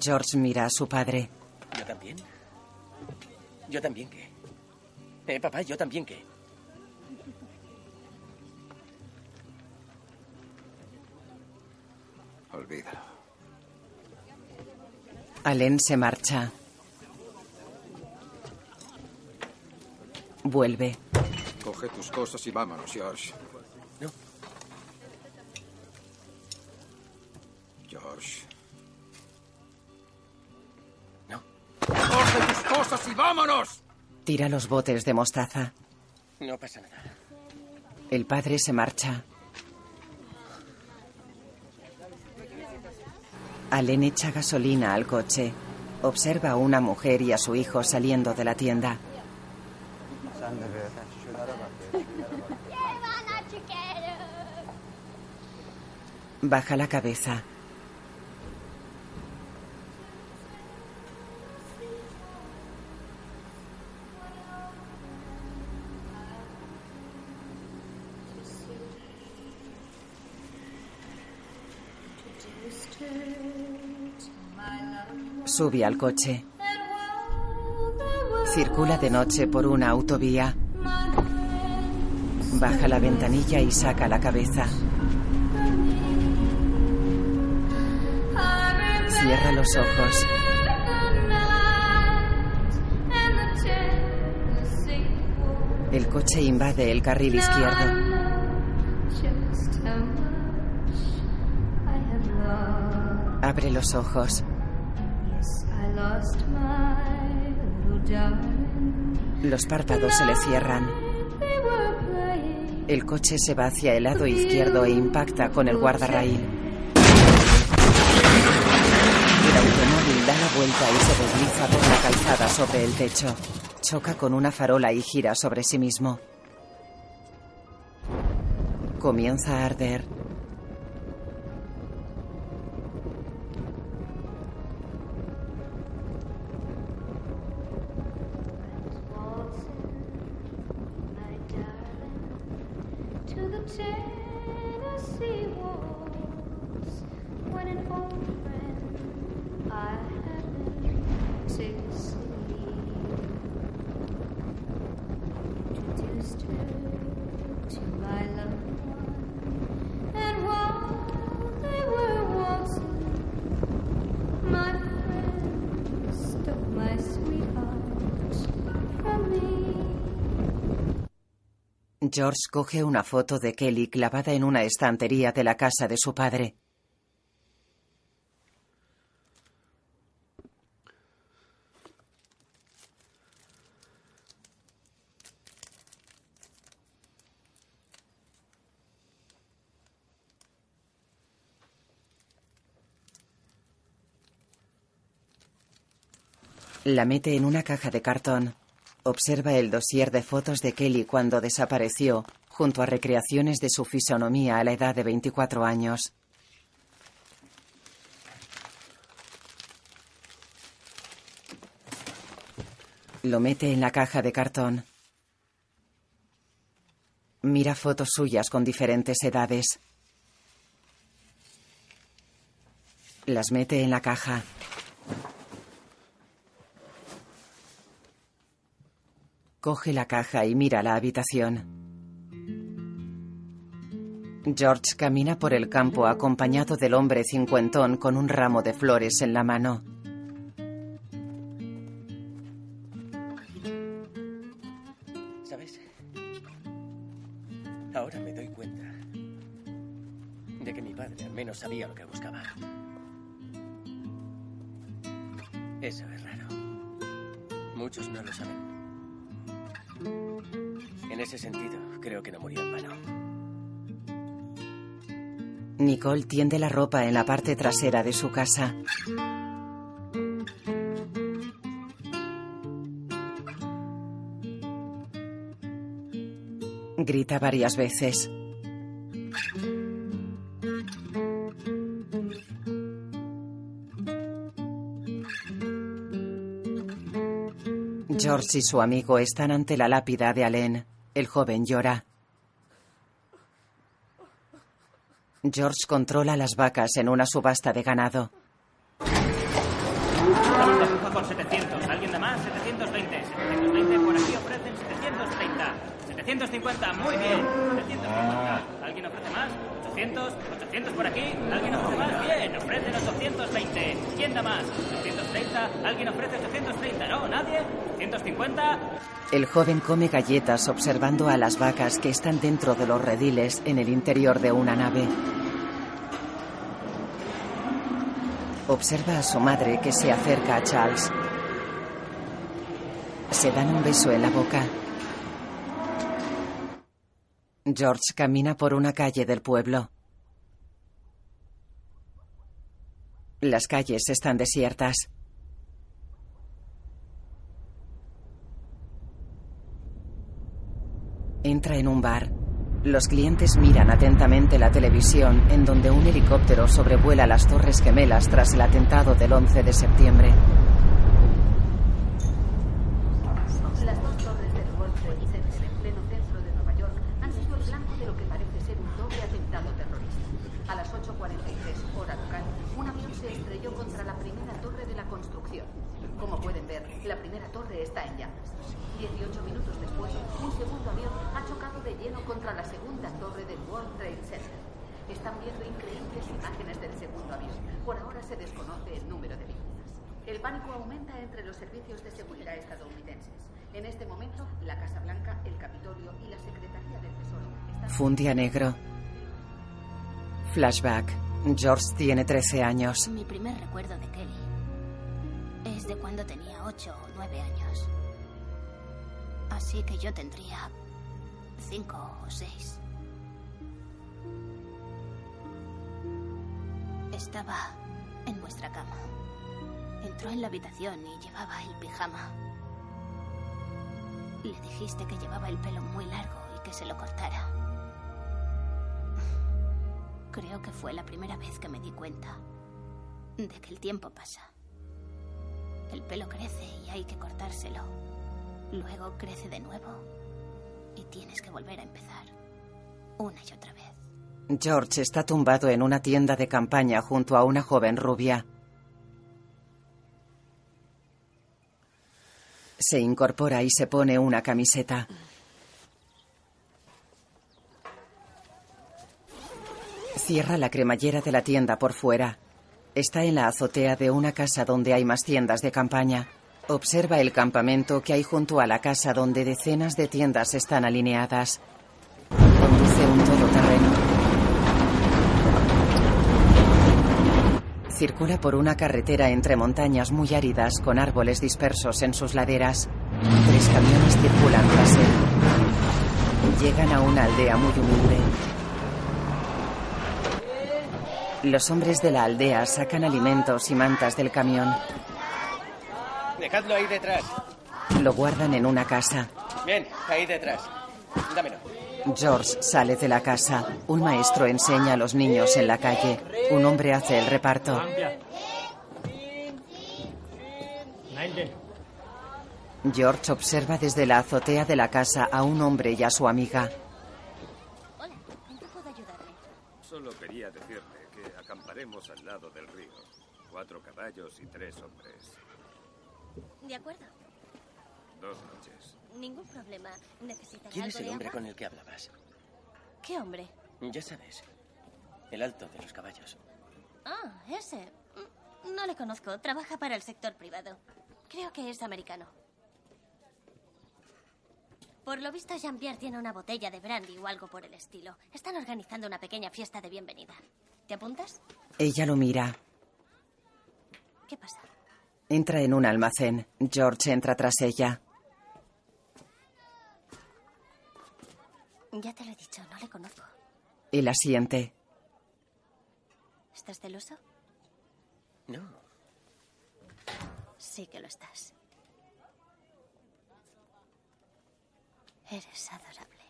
George mira a su padre. ¿Yo también? ¿Yo también qué? Eh, papá, ¿yo también qué? Olvídalo. Allen se marcha. Vuelve. Coge tus cosas y vámonos, George. Tira los botes de mostaza. No pasa nada. El padre se marcha. Allen echa gasolina al coche. Observa a una mujer y a su hijo saliendo de la tienda. Baja la cabeza. Sube al coche. Circula de noche por una autovía. Baja la ventanilla y saca la cabeza. Cierra los ojos. El coche invade el carril izquierdo. Abre los ojos. Los párpados se le cierran. El coche se va hacia el lado izquierdo e impacta con el guardarraíl. El automóvil da la vuelta y se desliza por la calzada sobre el techo. Choca con una farola y gira sobre sí mismo. Comienza a arder. Tennessee walls, when an old George coge una foto de Kelly clavada en una estantería de la casa de su padre. La mete en una caja de cartón. Observa el dossier de fotos de Kelly cuando desapareció, junto a recreaciones de su fisonomía a la edad de 24 años. Lo mete en la caja de cartón. Mira fotos suyas con diferentes edades. Las mete en la caja. Coge la caja y mira la habitación. George camina por el campo acompañado del hombre cincuentón con un ramo de flores en la mano. Tiende la ropa en la parte trasera de su casa. Grita varias veces. George y su amigo están ante la lápida de Allen. El joven llora. George controla las vacas en una subasta de ganado. Con 700. ¿Alguien da más? 720. 720 por aquí ofrecen 730. 750. Muy bien. 750. ¿Alguien ofrece más? 800. 800 por aquí. ¿Alguien ofrece más? Bien. Ofrecen 820. ¿Quién da más? 830. ¿Alguien ofrece 830? ¿No? ¿Nadie? 150. El joven come galletas observando a las vacas que están dentro de los rediles en el interior de una nave. Observa a su madre que se acerca a Charles. Se dan un beso en la boca. George camina por una calle del pueblo. Las calles están desiertas. Entra en un bar. Los clientes miran atentamente la televisión en donde un helicóptero sobrevuela las Torres Gemelas tras el atentado del 11 de septiembre. Las dos torres del World Trade Center en pleno centro de Nueva York han sido el blanco de lo que parece ser un doble atentado terrorista. A las 8.43 hora local, un avión se estrelló contra la primera torre de la construcción. Como pueden ver, la primera torre está en llamas. 18 minutos después, un segundo avión ha chocado de lleno contra la segunda torre del World Trade Center. Están viendo increíbles imágenes del segundo avión. Por ahora se desconoce el número de víctimas. El pánico aumenta de seguridad estadounidenses. En este momento, la Casa Blanca, el Capitolio y la Secretaría del Tesoro están... Fundia negro. Flashback. George tiene 13 años. Mi primer recuerdo de Kelly es de cuando tenía 8 o 9 años. Así que yo tendría 5 o 6. Estaba en nuestra cama. Entró en la habitación y llevaba el pijama. Le dijiste que llevaba el pelo muy largo y que se lo cortara. Creo que fue la primera vez que me di cuenta de que el tiempo pasa. El pelo crece y hay que cortárselo. Luego crece de nuevo y tienes que volver a empezar. Una y otra vez. George está tumbado en una tienda de campaña junto a una joven rubia. Se incorpora y se pone una camiseta. Cierra la cremallera de la tienda por fuera. Está en la azotea de una casa donde hay más tiendas de campaña. Observa el campamento que hay junto a la casa donde decenas de tiendas están alineadas. Conduce un todoterreno. Circula por una carretera entre montañas muy áridas con árboles dispersos en sus laderas. Tres camiones circulan tras él. Llegan a una aldea muy humilde. Los hombres de la aldea sacan alimentos y mantas del camión. Dejadlo ahí detrás. Lo guardan en una casa. Bien, ahí detrás. Dámelo. George sale de la casa. Un maestro enseña a los niños en la calle. Un hombre hace el reparto. George observa desde la azotea de la casa a un hombre y a su amiga. Solo quería decirle que acamparemos al lado del río. Cuatro caballos y tres hombres. De acuerdo. Dos noches. Ningún problema. ¿Necesitará ¿Quién es el de hombre agua? con el que hablabas? ¿Qué hombre? Ya sabes. El alto de los caballos. Ah, ese. Mm, No le conozco. Trabaja para el sector privado. Creo que es americano. Por lo visto, Jean-Pierre tiene una botella de brandy o algo por el estilo. Están organizando una pequeña fiesta de bienvenida. ¿Te apuntas? Ella lo mira. ¿Qué pasa? Entra en un almacén. George entra tras ella. Ya te lo he dicho, no le conozco. Él asiente. ¿Estás celoso? No. Sí que lo estás. Eres adorable.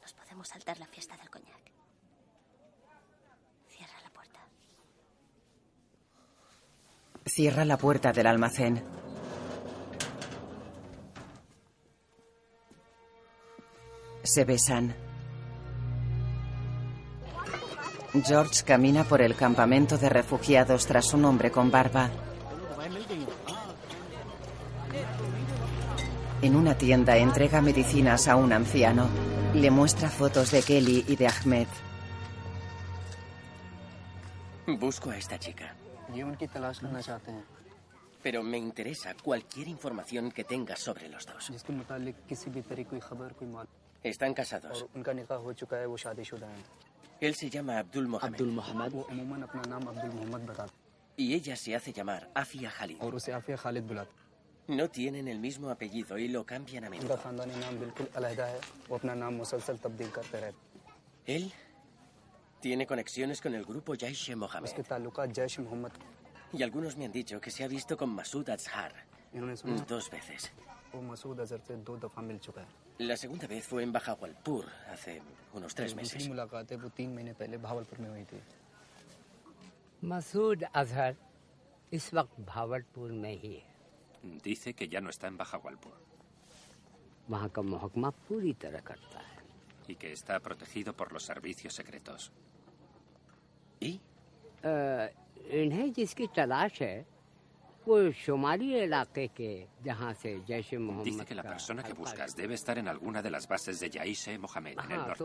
Nos podemos saltar la fiesta del coñac. Cierra la puerta. Cierra la puerta del almacén. Se besan. George camina por el campamento de refugiados tras un hombre con barba. En una tienda entrega medicinas a un anciano. Le muestra fotos de Kelly y de Ahmed. Busco a esta chica. Pero me interesa cualquier información que tengas sobre los dos. Están casados. Él se llama Abdul Mohamed. Abdul Mohamed. Y ella se hace llamar Afia Khalid. No tienen el mismo apellido y lo cambian a menudo. Él tiene conexiones con el grupo Jaish e Mohammed. Y algunos me han dicho que se ha visto con Masud Azhar dos veces. वो मसूद अजहर से दो दफा मिल चुका है La segunda vez fue en Bahawalpur, hace unos tres जो दूसरी meses. मुलाकात है वो तीन महीने पहले भावलपुर में हुई थी मसूद अजहर इस वक्त भावलपुर में ही है Dice que ya no está en Bajagualpur वहाँ का महकमा पूरी तरह करता है y que está protegido por los servicios secretos. ¿Y? अ, इन्हें जिसकी तलाश है Dice que la persona que buscas debe estar en alguna de las bases de Yaise Mohamed en el norte.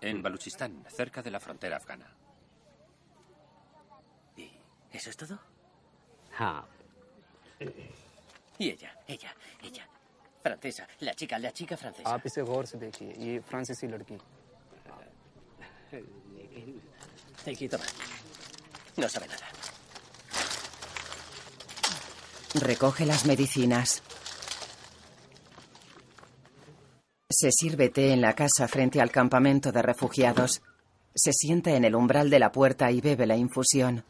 En Baluchistán, cerca de la frontera afgana. ¿Y eso es todo? Y ella, ella, ella. Francesa, la chica, la chica francesa. Y francesa y No sabe nada. Recoge las medicinas. Se sirve té en la casa frente al campamento de refugiados. Se sienta en el umbral de la puerta y bebe la infusión.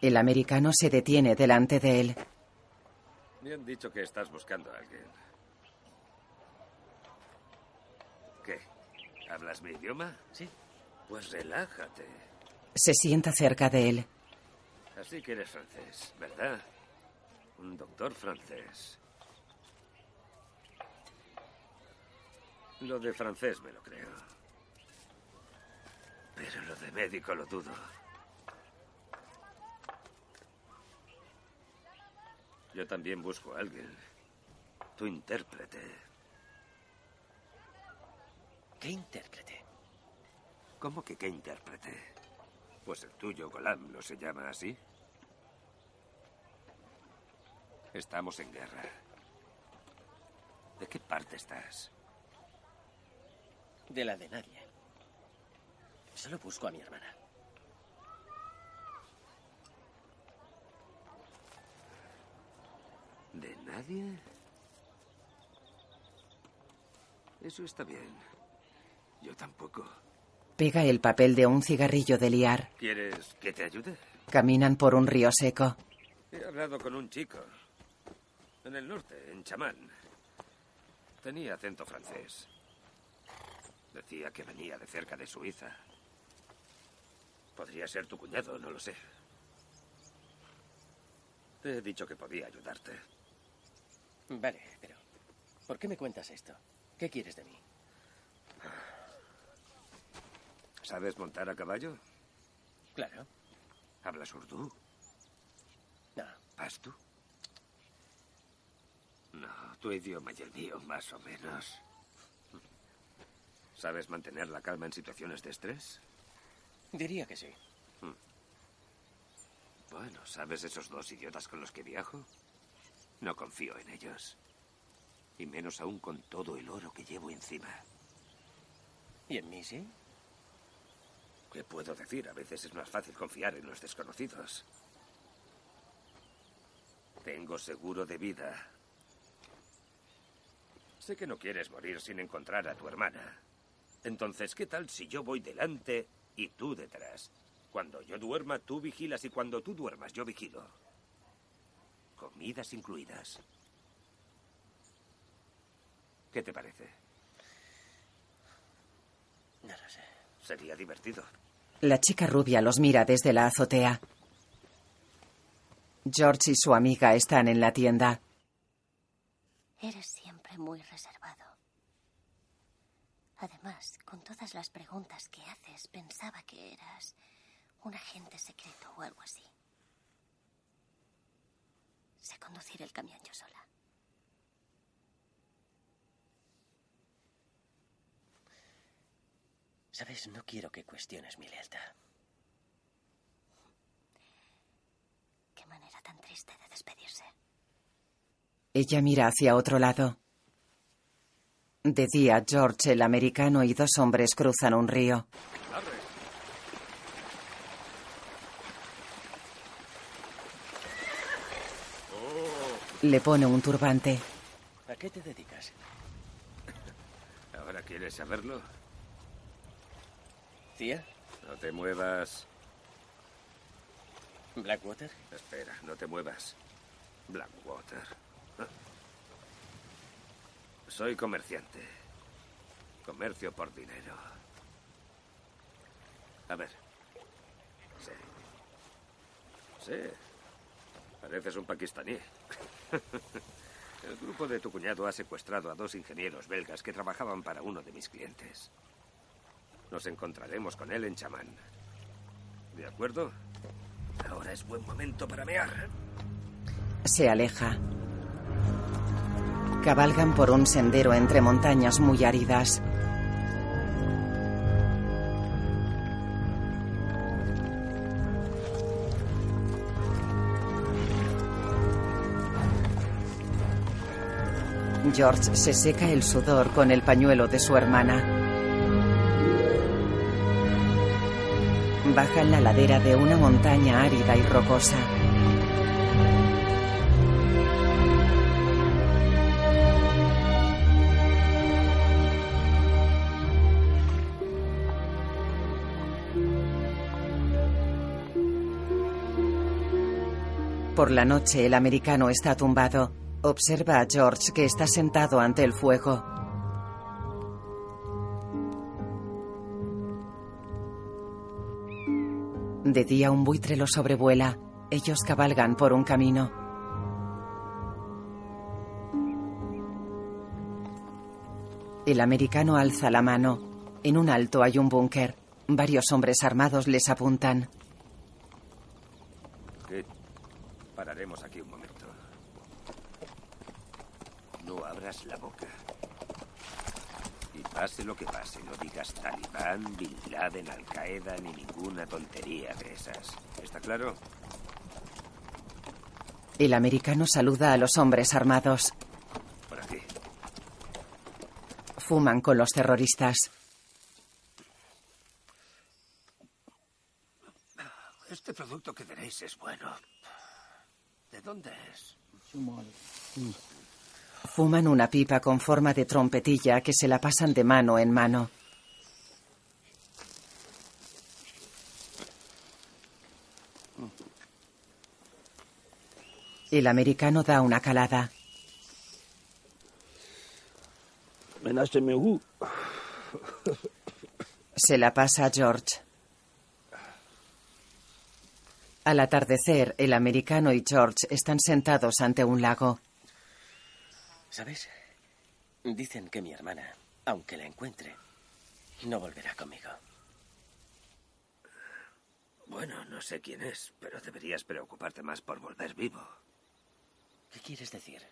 El americano se detiene delante de él. Me han dicho que estás buscando a alguien. ¿Qué? ¿Hablas mi idioma? Sí. Pues relájate. Se sienta cerca de él. Así que eres francés, ¿verdad? Un doctor francés. Lo de francés me lo creo. Pero lo de médico lo dudo. Yo también busco a alguien. Tu intérprete. ¿Qué intérprete? ¿Cómo que qué intérprete? Pues el tuyo, Golam, ¿no se llama así? Estamos en guerra. ¿De qué parte estás? De la de nadie. Solo busco a mi hermana. ¿De nadie? Eso está bien. Yo tampoco. Pega el papel de un cigarrillo de liar. ¿Quieres que te ayude? Caminan por un río seco. He hablado con un chico. En el norte, en Chamán. Tenía acento francés. Decía que venía de cerca de Suiza. Podría ser tu cuñado, no lo sé. Te he dicho que podía ayudarte. Vale, pero ¿por qué me cuentas esto? ¿Qué quieres de mí? ¿Sabes montar a caballo? Claro. ¿Hablas urdú? No. ¿Pashto? No, tu idioma y el mío, más o menos. ¿Sabes mantener la calma en situaciones de estrés? Diría que sí. Bueno, ¿sabes esos dos idiotas con los que viajo? No confío en ellos. Y menos aún con todo el oro que llevo encima. ¿Y en mí sí? ¿Qué puedo decir? A veces es más fácil confiar en los desconocidos. Tengo seguro de vida. Sé que no quieres morir sin encontrar a tu hermana. Entonces, ¿qué tal si yo voy delante y tú detrás? Cuando yo duerma, tú vigilas y cuando tú duermas, yo vigilo. Comidas incluidas. ¿Qué te parece? No lo sé. Sería divertido. La chica rubia los mira desde la azotea. George y su amiga están en la tienda. Eres siempre muy reservado. Además, con todas las preguntas que haces, pensaba que eras un agente secreto o algo así. Sé conducir el camión yo sola. Sabes, no quiero que cuestiones mi lealtad. Qué manera tan triste de despedirse. Ella mira hacia otro lado. De día, George, el americano, y dos hombres cruzan un río. Le pone un turbante. ¿A qué te dedicas? ¿Ahora quieres saberlo? ¿Tía? No te muevas. ¿Blackwater? Espera, no te muevas. Blackwater. Soy comerciante. Comercio por dinero. A ver. Sí. Sí. Pareces un pakistaní. *laughs* El grupo de tu cuñado ha secuestrado a dos ingenieros belgas que trabajaban para uno de mis clientes. Nos encontraremos con él en chamán. ¿De acuerdo? Ahora es buen momento para mear. Se aleja. Cabalgan por un sendero entre montañas muy áridas. George se seca el sudor con el pañuelo de su hermana. Bajan la ladera de una montaña árida y rocosa. Por la noche el americano está tumbado. Observa a George que está sentado ante el fuego. De día un buitre lo sobrevuela. Ellos cabalgan por un camino. El americano alza la mano. En un alto hay un búnker. Varios hombres armados les apuntan. Pararemos aquí un momento. No abras la boca. Y pase lo que pase, no digas Talibán, Bin Laden, Al Qaeda ni ninguna tontería de esas. ¿Está claro? El americano saluda a los hombres armados. Por aquí. Fuman con los terroristas. Este producto que veréis es bueno. ¿De dónde es? Fuman una pipa con forma de trompetilla que se la pasan de mano en mano. El americano da una calada. Se la pasa a George. Al atardecer, el americano y George están sentados ante un lago. ¿Sabes? Dicen que mi hermana, aunque la encuentre, no volverá conmigo. Bueno, no sé quién es, pero deberías preocuparte más por volver vivo. ¿Qué quieres decir?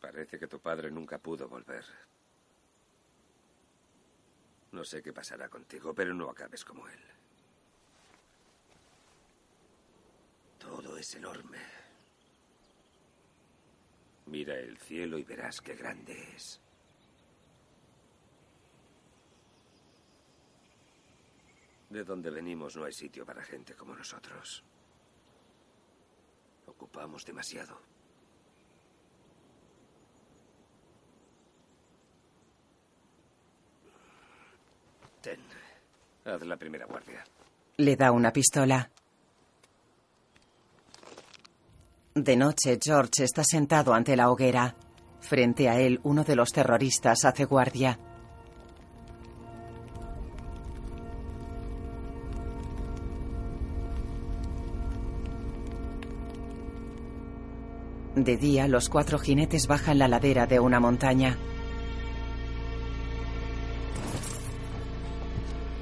Parece que tu padre nunca pudo volver. No sé qué pasará contigo, pero no acabes como él. Todo es enorme. Mira el cielo y verás qué grande es. De donde venimos no hay sitio para gente como nosotros. Ocupamos demasiado. Ten. Haz la primera guardia. Le da una pistola. De noche, George está sentado ante la hoguera. Frente a él, uno de los terroristas hace guardia. De día, los cuatro jinetes bajan la ladera de una montaña.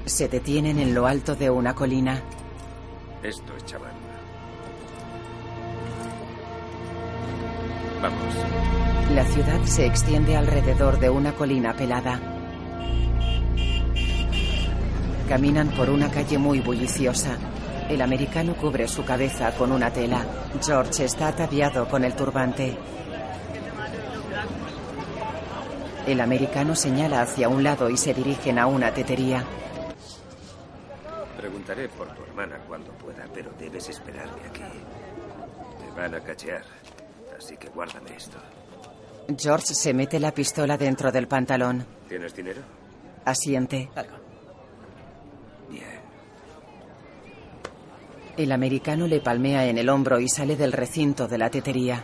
Se detienen en lo alto de una colina. Esto es chaval. Vamos. La ciudad se extiende alrededor de una colina pelada. Caminan por una calle muy bulliciosa. El americano cubre su cabeza con una tela. George está ataviado con el turbante. El americano señala hacia un lado y se dirigen a una tetería. Preguntaré por tu hermana cuando pueda, pero debes esperarme aquí. Me van a cachear, así que guárdame esto. George se mete la pistola dentro del pantalón. ¿Tienes dinero? Asiente. Algo. Bien. El americano le palmea en el hombro y sale del recinto de la tetería.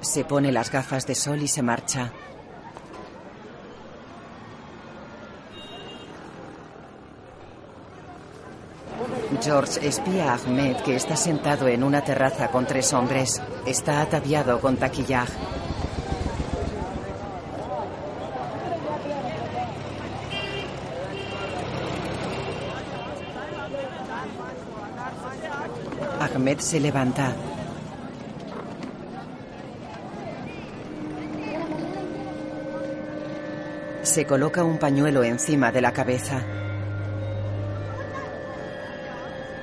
Se pone las gafas de sol y se marcha. George espía a Ahmed que está sentado en una terraza con tres hombres. Está ataviado con taquillag. Ahmed se levanta. Se coloca un pañuelo encima de la cabeza.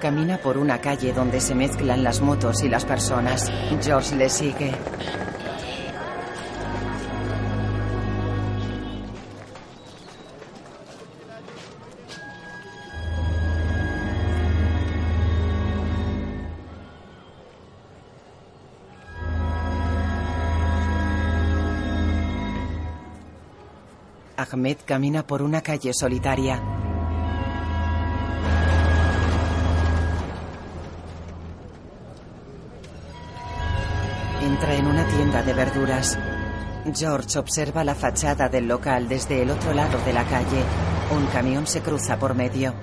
Camina por una calle donde se mezclan las motos y las personas. George le sigue. Ahmed camina por una calle solitaria. En una tienda de verduras. George observa la fachada del local desde el otro lado de la calle. Un camión se cruza por medio.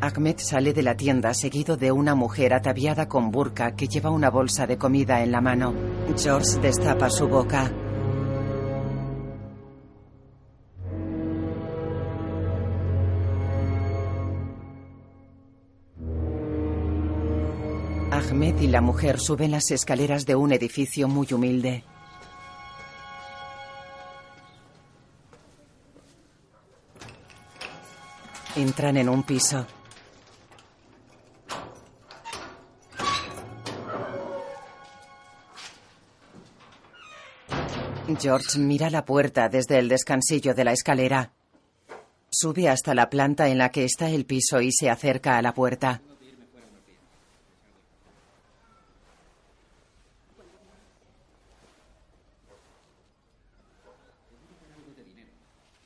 Ahmed sale de la tienda seguido de una mujer ataviada con burka que lleva una bolsa de comida en la mano. George destapa su boca. Y la mujer suben las escaleras de un edificio muy humilde. Entran en un piso. George mira la puerta desde el descansillo de la escalera. Sube hasta la planta en la que está el piso y se acerca a la puerta.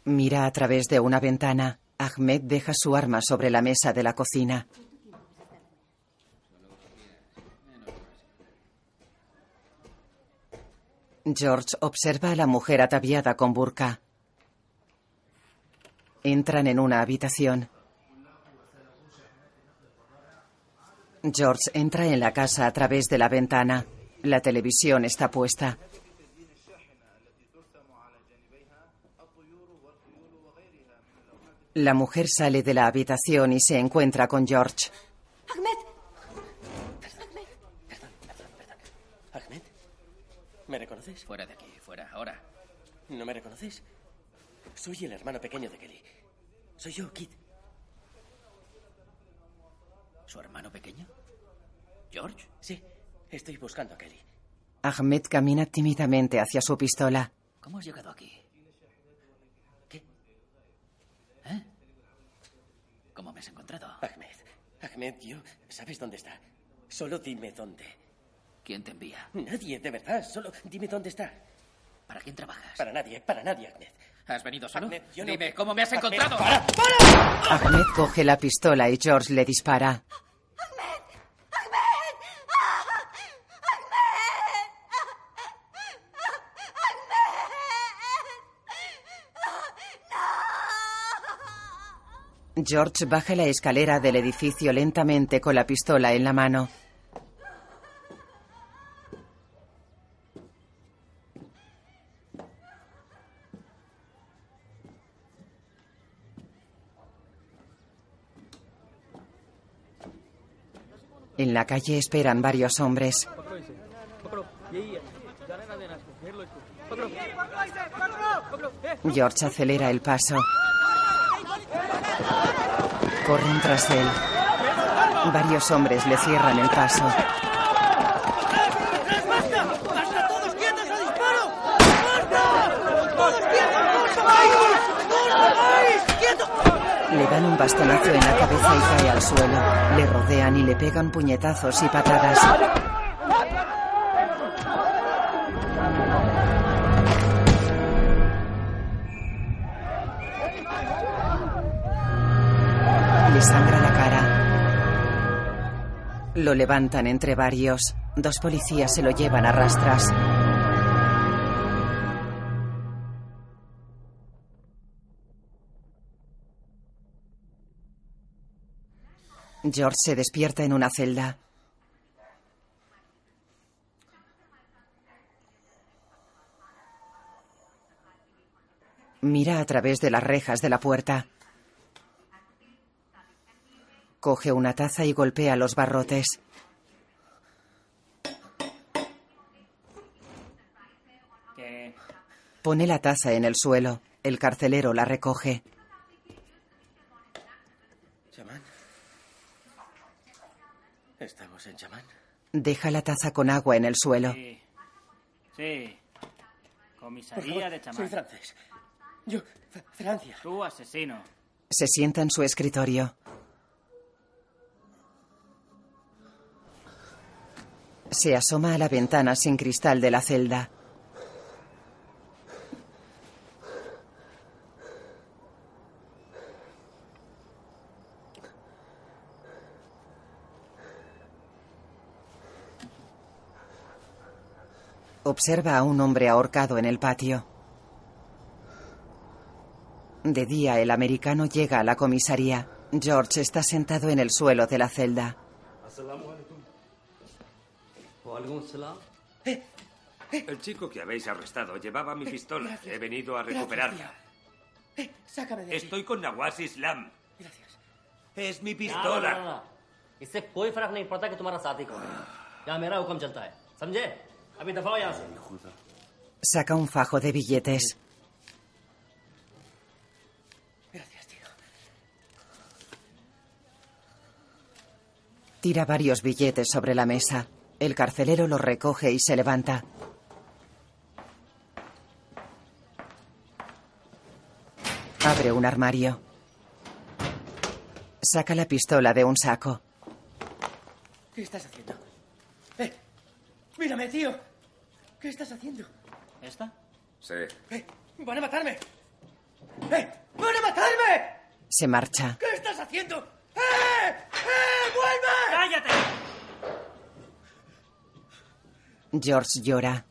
Mira a través de una ventana. Ahmed deja su arma sobre la mesa de la cocina. George observa a la mujer ataviada con burka. Entran en una habitación. George entra en la casa a través de la ventana. La televisión está puesta. La mujer sale de la habitación y se encuentra con George. Ahmed. Ahmed. ¿Me reconoces? Fuera de aquí, fuera, ahora. ¿No me reconoces? Soy el hermano pequeño de Kelly. Soy yo, Kid. ¿Su hermano pequeño? ¿George? Sí, estoy buscando a Kelly. Ahmed camina tímidamente hacia su pistola. ¿Cómo has llegado aquí? ¿Qué? ¿Eh? ¿Cómo me has encontrado? Ahmed. Ahmed, yo. ¿Sabes dónde está? Solo dime dónde. ¿Quién te envía? Nadie, de verdad. Solo dime dónde está. ¿Para quién trabajas? Para nadie, para nadie, Ahmed. ¿Has venido solo? Ahmed, yo no- Dime, ¿cómo me has Ahmed, encontrado? para, Ahmed coge la pistola y George le dispara. George baja la escalera del edificio lentamente con la pistola en la mano. En la calle esperan varios hombres. George acelera el paso. Corren tras él. Varios hombres le cierran el paso. Le dan un bastonazo en la cabeza y cae al suelo. Le rodean y le pegan puñetazos y patadas. Le sangra la cara. Lo levantan entre varios. Dos policías se lo llevan a rastras. George se despierta en una celda. Mira a través de las rejas de la puerta. Coge una taza y golpea los barrotes. ¿Qué? Pone la taza en el suelo. El carcelero la recoge. ¿Chamán? ¿Estamos en chamán? Deja la taza con agua en el suelo. Sí. Sí. Comisaría de chamán. Soy francés. Yo, Francia. Tú, asesino. Se sienta en su escritorio. Se asoma a la ventana sin cristal de la celda. Observa a un hombre ahorcado en el patio. De día, el americano llega a la comisaría. George está sentado en el suelo de la celda El chico que habéis arrestado llevaba mi pistola. He venido a recuperarla. Eh, sácame de aquí. Estoy con Nawaz Islam. Gracias. Es mi ना, ना, ना, pistola. ना। इससे कोई फर्क नहीं पड़ता कि तुम्हारा साथी कौन है यहाँ मेरा हुक्म चलता है समझे अभी दफा हो यहाँ से Saca un fajo de billetes. Gracias, tío. Tira varios billetes sobre la mesa. el carcelero los recoge y se levanta. Abre un armario. Saca la pistola de un saco. ¿Qué estás haciendo? ¡Eh! ¡Mírame, tío! ¿Qué estás haciendo? ¿Esta? Sí. ¡Eh! ¡Van a matarme! ¡Eh! ¡Van a matarme! Se marcha. ¿Qué estás haciendo? ¡Eh! ¡Eh! ¡Vuelve! ¡Cállate! George llora.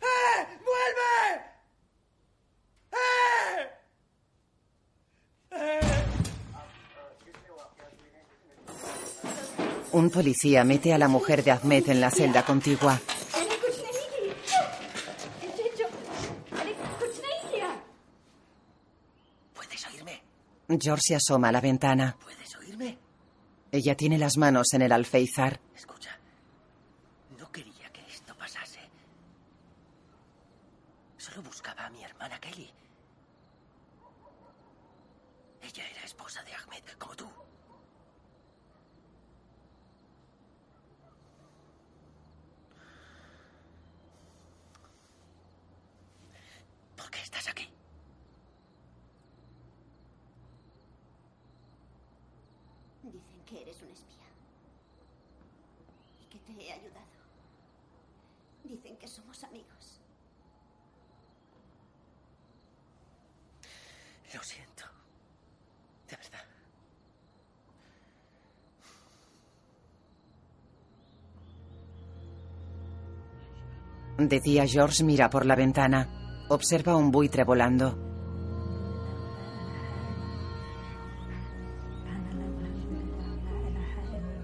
¡Eh! ¡Vuelve! ¡Eh! Un policía mete a la mujer de Ahmed en la celda contigua. ¿Puedes oírme? George se asoma a la ventana. ¿Puedes? Ella tiene las manos en el alféizar. Escucha. No quería que esto pasase. Solo buscaba a mi hermana Kelly. Ella era esposa de Ahmed, como tú. ¿Por qué estás aquí? dicen que eres un espía y que te he ayudado dicen que somos amigos Lo siento. De verdad. De día, George mira por la ventana. Observa un buitre volando.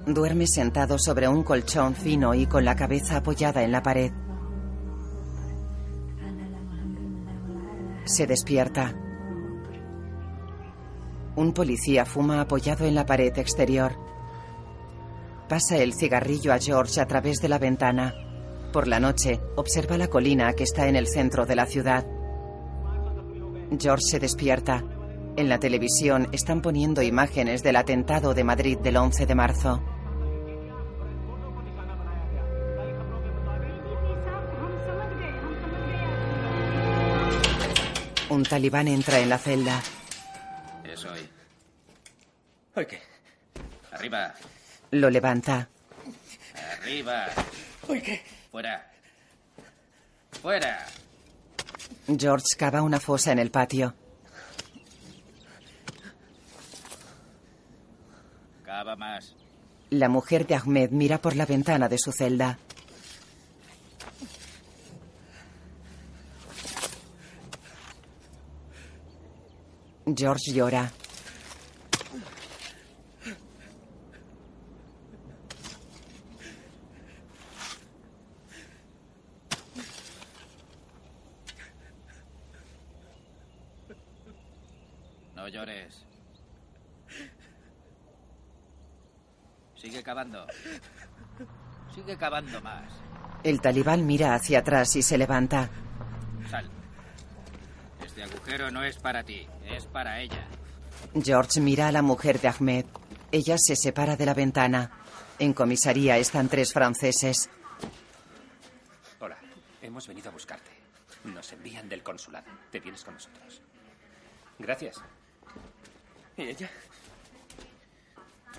Duerme sentado sobre un colchón fino y con la cabeza apoyada en la pared. Se despierta. Un policía fuma apoyado en la pared exterior. Pasa el cigarrillo a George a través de la ventana. Por la noche, observa la colina que está en el centro de la ciudad. George se despierta. En la televisión están poniendo imágenes del atentado de Madrid del 11 de marzo. Un talibán entra en la celda. Eso hoy. ¿Hoy qué? Arriba. Lo levanta. Arriba. ¿Hoy qué? Fuera. Fuera. George cava una fosa en el patio. Cava más. La mujer de Ahmed mira por la ventana de su celda. George llora. No llores. Sigue cavando. Sigue cavando más. El talibán mira hacia atrás y se levanta. Sal. Este agujero no es para ti, es para ella. George mira a la mujer de Ahmed. Ella se separa de la ventana. En comisaría están tres franceses. Hola, hemos venido a buscarte. Nos envían del consulado. Te vienes con nosotros. Gracias. ¿Y ella?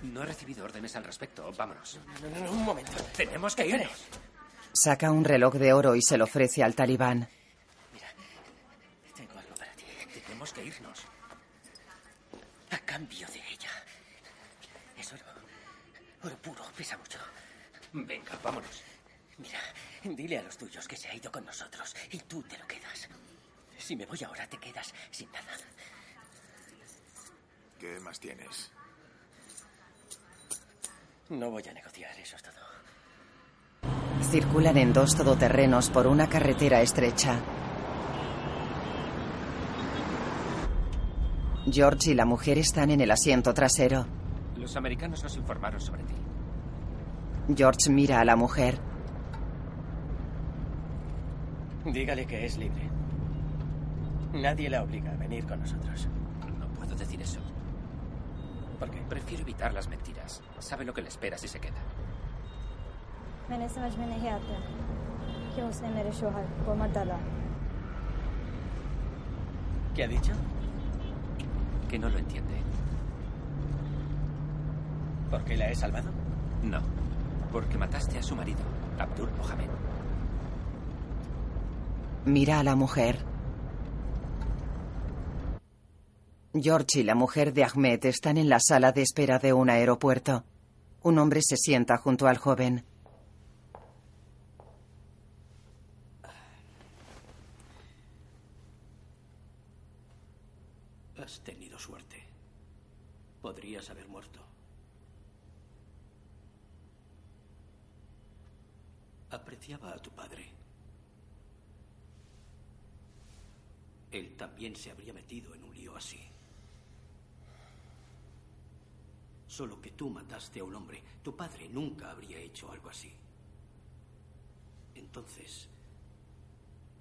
No he recibido órdenes al respecto. Vámonos. No, no, no, un momento. Tenemos que irnos. Saca un reloj de oro y se lo ofrece al talibán. Tengo algo para ti. Tenemos que irnos. A cambio de ella. Es oro. Oro puro. Pesa mucho. Venga, vámonos. Mira, dile a los tuyos que se ha ido con nosotros y tú te lo quedas. Si me voy ahora, te quedas sin nada. ¿Qué más tienes? No voy a negociar, eso es todo. Circulan en dos todoterrenos por una carretera estrecha. George y la mujer están en el asiento trasero. Los americanos nos informaron sobre ti. George mira a la mujer. Dígale que es libre. Nadie la obliga a venir con nosotros. No puedo decir eso. ¿Por? Prefiero evitar las mentiras. Sabe lo que le espera si se queda. ¿Qué ha dicho? Que no lo entiende. ¿Por qué la he salvado? No, porque mataste a su marido, Abdul Mohamed. Mira a la mujer. George y la mujer de Ahmed están en la sala de espera de un aeropuerto. Un hombre se sienta junto al joven. Has tenido suerte. Podrías haber muerto. Apreciaba a tu padre. Él también se habría metido en un lío así. Solo que tú mataste a un hombre. Tu padre nunca habría hecho algo así. Entonces,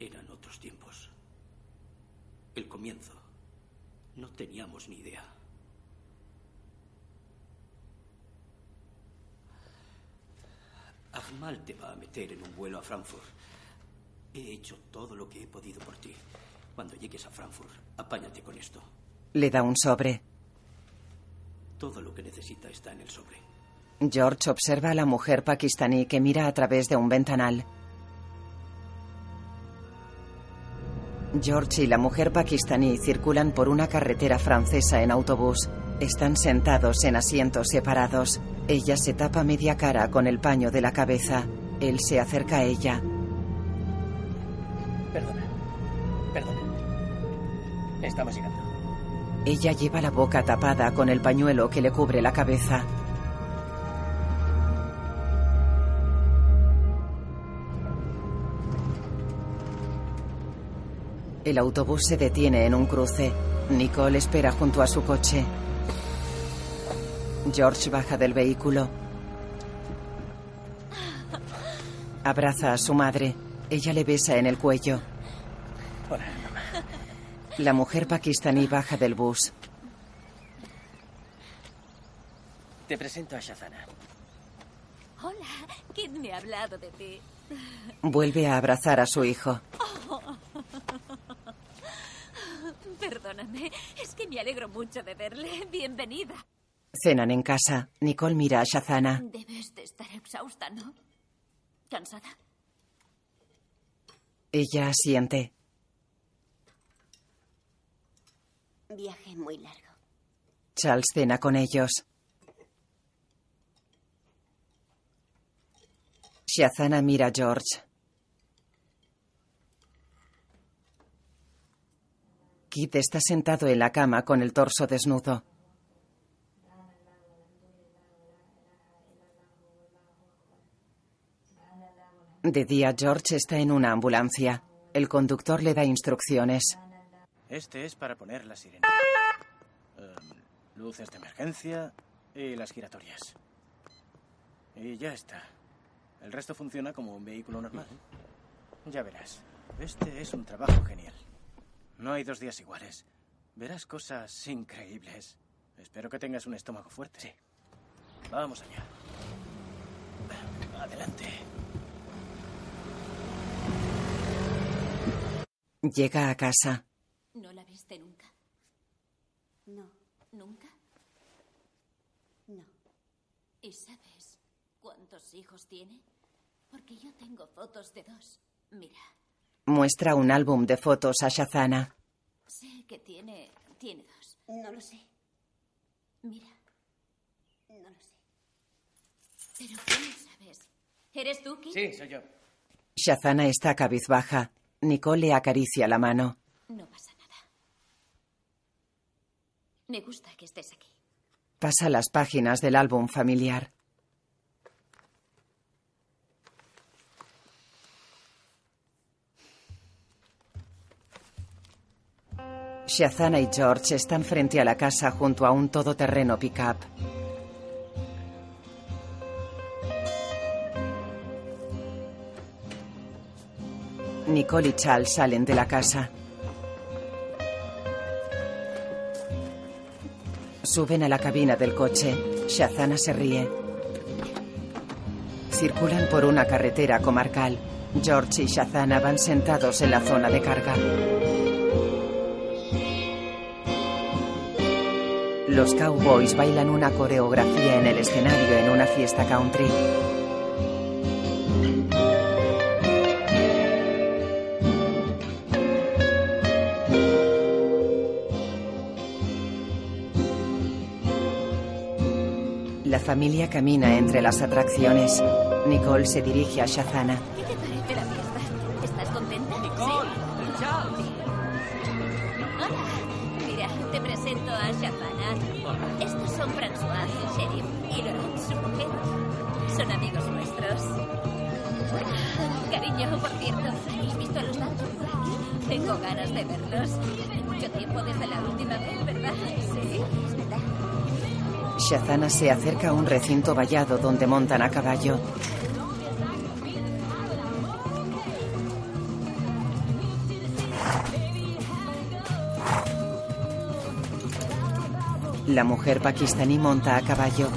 eran otros tiempos. El comienzo. No teníamos ni idea. Ahmal te va a meter en un vuelo a Frankfurt. He hecho todo lo que he podido por ti. Cuando llegues a Frankfurt, apáñate con esto. Le da un sobre. Todo lo que necesita está en el sobre. George observa a la mujer pakistaní que mira a través de un ventanal. George y la mujer pakistaní circulan por una carretera francesa en autobús. Están sentados en asientos separados. Ella se tapa media cara con el paño de la cabeza. Él se acerca a ella. Perdona. Perdona. Estamos llegando. Ella lleva la boca tapada con el pañuelo que le cubre la cabeza. El autobús se detiene en un cruce. Nicole espera junto a su coche. George baja del vehículo. Abraza a su madre. Ella le besa en el cuello. Hola. La mujer pakistaní baja del bus. Te presento a Shazana. Hola, Kid me ha hablado de ti. Vuelve a abrazar a su hijo. *laughs* mucho de verle. Bienvenida. Cenan en casa. Nicole mira a Shazana. Debes de estar exhausta, ¿no? ¿Cansada? Ella asiente. Viaje muy largo. Charles cena con ellos. Shazana mira a George. Kit está sentado en la cama con el torso desnudo. De día, George está en una ambulancia. El conductor le da instrucciones. Este es para poner la sirena. Eh, luces de emergencia y las giratorias. Y ya está. El resto funciona como un vehículo normal. Ya verás. Este es un trabajo genial. No hay dos días iguales. Verás cosas increíbles. Espero que tengas un estómago fuerte. Sí. Vamos allá. Adelante. Llega a casa. ¿No la viste nunca? No, ¿Nunca? no. ¿Y sabes cuántos hijos tiene? Porque yo tengo fotos de dos. Mira, Muestra un álbum de fotos a Shazana. sé que tiene. tiene dos. No lo sé. Mira, No lo sé. pero ¿cómo sabes? ¿Eres tú, Kit? Sí, soy yo. Shazana está cabizbaja. Nicole le acaricia la mano. No pasa nada. Me gusta que estés aquí. Pasa las páginas del álbum familiar. Shazana y George están frente a la casa junto a un todoterreno pickup. Nicole y Charles salen de la casa. Suben a la cabina del coche. Shazana se ríe. Circulan por una carretera comarcal. George y Shazana van sentados en la zona de carga. Los cowboys bailan una coreografía en el escenario en una fiesta country. Familia camina entre las atracciones. Nicole se dirige a Shazana. Se acerca a un recinto vallado donde montan a caballo. La mujer pakistaní monta a caballo.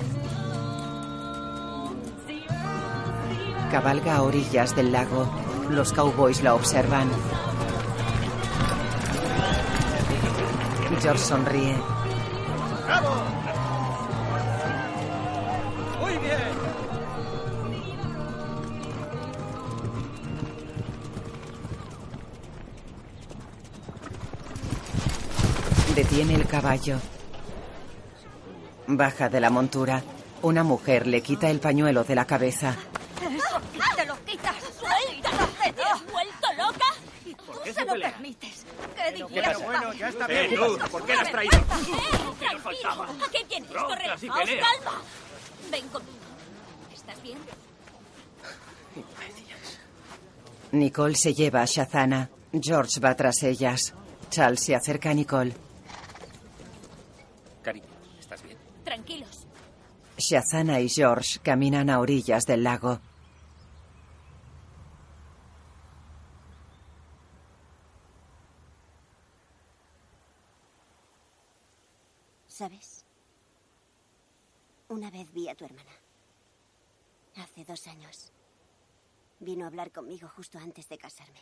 Cabalga a orillas del lago. Los cowboys la observan. George sonríe. Detiene el caballo. Baja de la montura. Una mujer le quita el pañuelo de la cabeza. ¡Eso! ¡Te lo quitas! ¡Suéltalo! ¿Te has vuelto loca? ¿Y tú qué se lo pelea? permites? ¡Qué Pero difícil! bueno, ya está Eh, bien. Luz, ¿por qué la has traído? ¡Eh! ¡Tranquilo! ¿Qué tienes? Broncas ¡Corre! y ¡Os peleas. calma! Ven conmigo. ¿Estás bien? Nicole se lleva a Shazana. George va tras ellas. Charles se acerca a Nicole. Cariño, ¿estás bien? Tranquilos. Shazana y George caminan a orillas del lago. ¿Sabes? Una vez vi a tu hermana. Hace dos años. Vino a hablar conmigo justo antes de casarme.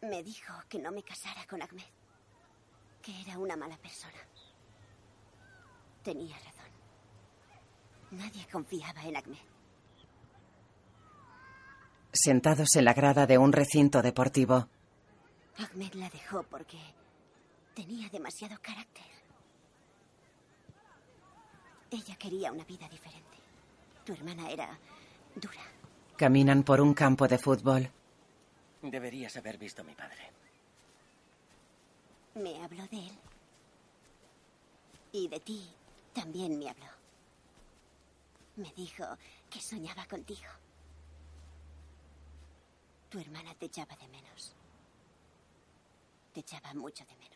Me dijo que no me casara con Ahmed. Que era una mala persona. Tenía razón. Nadie confiaba en Ahmed. Sentados en la grada de un recinto deportivo. Ahmed la dejó porque tenía demasiado carácter. Ella quería una vida diferente. Tu hermana era dura. Caminan por un campo de fútbol. Deberías haber visto a mi padre. Me habló de él. Y de ti también me habló. Me dijo que soñaba contigo. Tu hermana te echaba de menos. Te echaba mucho de menos.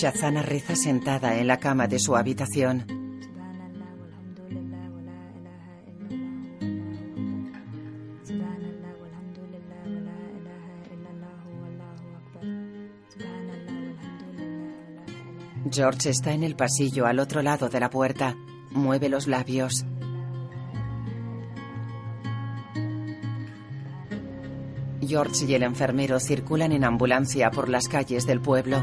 Shazana reza sentada en la cama de su habitación. George está en el pasillo al otro lado de la puerta. Mueve los labios. George y el enfermero circulan en ambulancia por las calles del pueblo.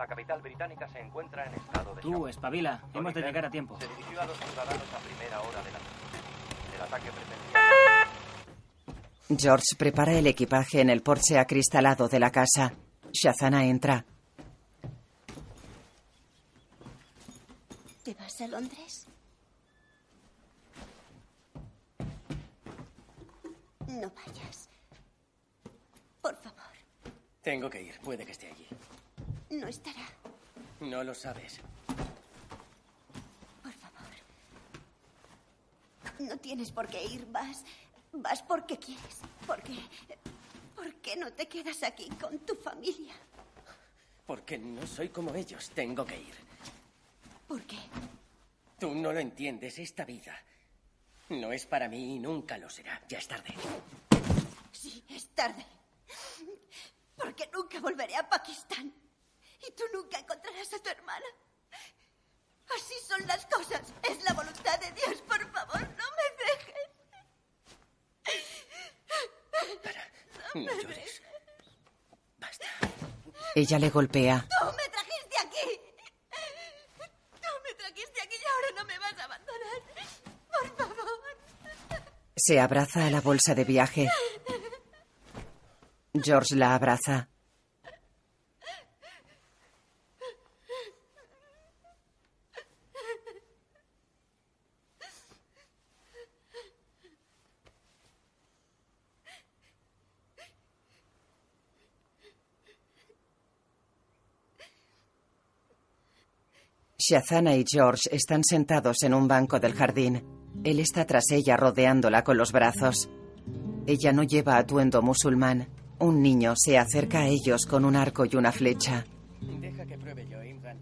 La capital británica se encuentra en estado de Tú, shock. espabila. Tony Hemos de llegar a tiempo. Se dirigió a los ciudadanos a primera hora de la noche. El ataque presencial. George prepara el equipaje en el porche acristalado de la casa. Shazana entra. ¿Te vas a Londres? No vayas. Por favor, Tengo que ir. Puede que esté allí. No estará. No lo sabes. Por favor. No tienes por qué ir. Vas. Vas porque quieres. Porque. ¿Por qué no te quedas aquí con tu familia? Porque no soy como ellos. Tengo que ir. ¿Por qué? Tú no lo entiendes. Esta vida no es para mí y nunca lo será. Ya es tarde. Sí, es tarde. Porque nunca volveré a Pakistán. Y tú nunca encontrarás a tu hermana. Así son las cosas. Es la voluntad de Dios. Por favor, no me dejes. No llores. Ella le golpea. Tú me trajiste aquí. Tú me trajiste aquí y ahora no me vas a abandonar. Por favor. Se abraza a la bolsa de viaje. George la abraza. Shazana y George están sentados en un banco del jardín. Él está tras ella rodeándola con los brazos. Ella no lleva atuendo musulmán. Un niño se acerca a ellos con un arco y una flecha. Deja que pruebe yo, Imran.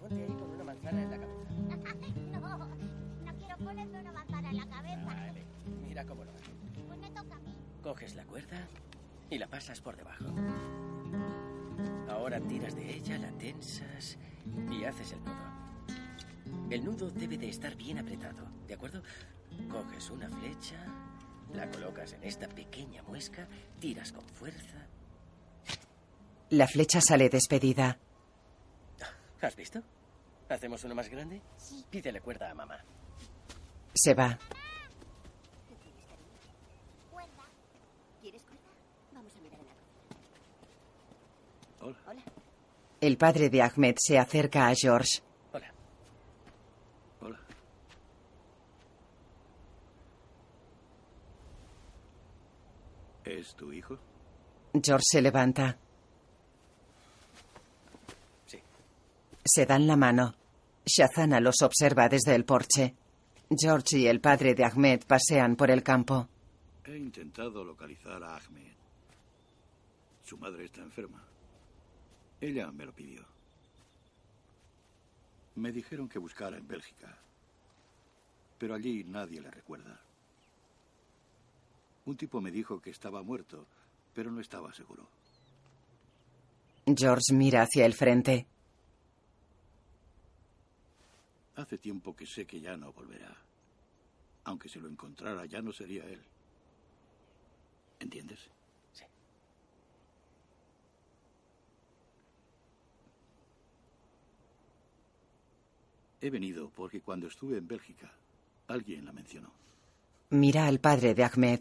Ponte ahí con una manzana en la cabeza. No, no quiero ponerme una manzana en la cabeza. Vale, mira cómo lo hago. Pues me toca a mí. Coges la cuerda y la pasas por debajo. Ahora tiras de ella, la tensas y haces el nudo. El nudo debe de estar bien apretado, ¿de acuerdo? Coges una flecha, la colocas en esta pequeña muesca, tiras con fuerza. La flecha sale despedida. ¿Has visto? ¿Hacemos uno más grande? Pídele cuerda a mamá. Se va. ¿Quieres cuerda? Vamos a mirar en la. Hola. Hola. El padre de Ahmed se acerca a George. Hola. Hola. ¿Es tu hijo? George se levanta. Sí. Se dan la mano. Shazana los observa desde el porche. George y el padre de Ahmed pasean por el campo. He intentado localizar a Ahmed. Su madre está enferma. Ella me lo pidió. Me dijeron que buscara en Bélgica. Pero allí nadie le recuerda. Un tipo me dijo que estaba muerto, pero no estaba seguro. George mira hacia el frente. Hace tiempo que sé que ya no volverá. Aunque si lo encontrara, ya no sería él. ¿Entiendes? He venido porque cuando estuve en Bélgica, alguien la mencionó. Mira al padre de Ahmed.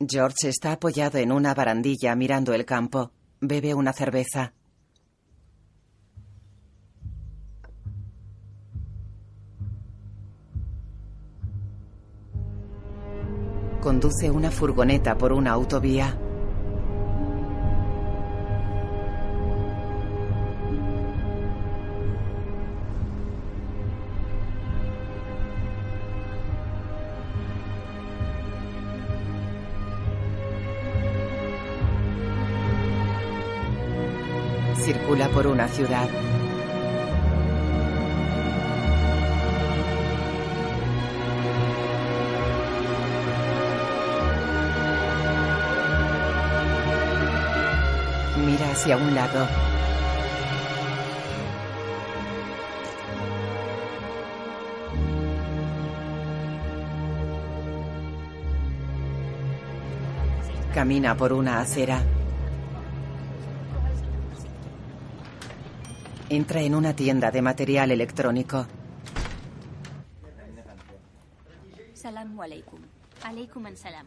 George está apoyado en una barandilla mirando el campo. Bebe una cerveza. Conduce una furgoneta por una autovía. Ciudad. Mira hacia un lado. Camina por una acera. Entra en una tienda de material electrónico. Salam salam.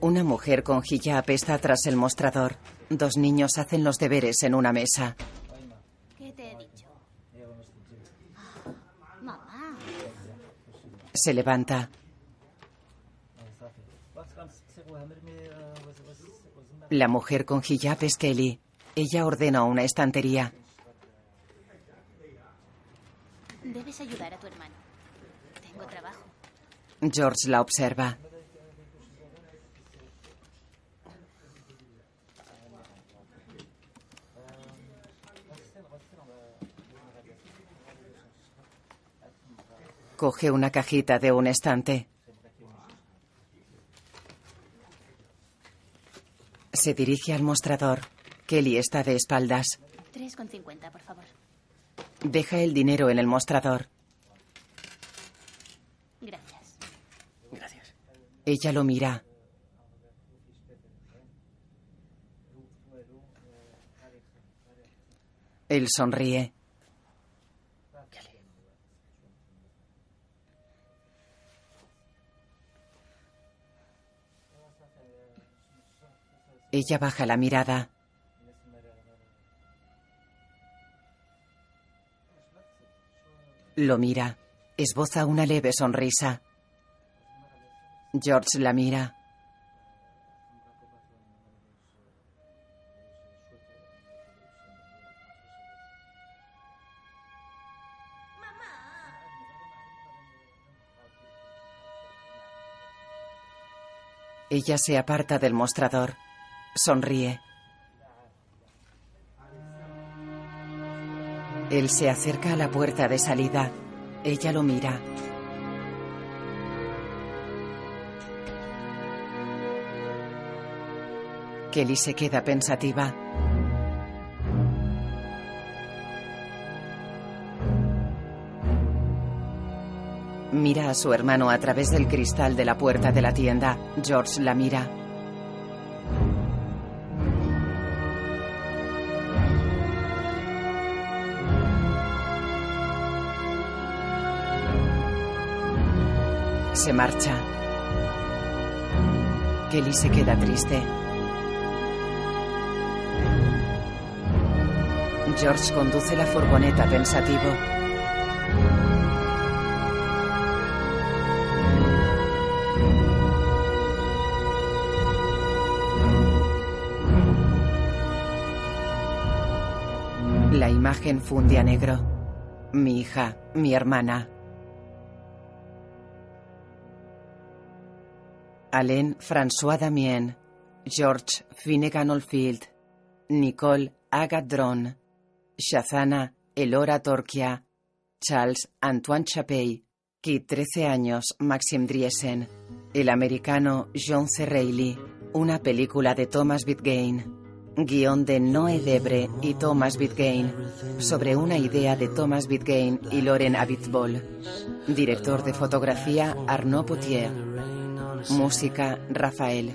Una mujer con hijab está tras el mostrador. Dos niños hacen los deberes en una mesa. ¿Qué te he dicho? Mamá. Se levanta. La mujer con hijab es Kelly. Ella ordena una estantería. Debes ayudar a tu hermano. Tengo trabajo. George la observa. Coge una cajita de un estante. Se dirige al mostrador. Kelly está de espaldas. 3,50, por favor. Deja el dinero en el mostrador. Gracias. Gracias. Ella lo mira. Él sonríe. Ella baja la mirada. Lo mira. Esboza una leve sonrisa. George la mira. Ella se aparta del mostrador. Sonríe. Él se acerca a la puerta de salida. Ella lo mira. Kelly se queda pensativa. Mira a su hermano a través del cristal de la puerta de la tienda. George la mira. se marcha. Kelly se queda triste. George conduce la furgoneta pensativo. La imagen funde a negro. Mi hija, mi hermana, Alain François Damien, George Finnegan Oldfield, Nicole Agadron, Shazana Elora Torquia, Charles Antoine Chapey, Kit 13 años, Maxim Driesen, El americano John C. Reilly, una película de Thomas Bitgain. Guión de Noé Debre y Thomas Bitgain, sobre una idea de Thomas Bitgain y Loren Abitbol. Director de fotografía Arnaud Potier. Música Rafael.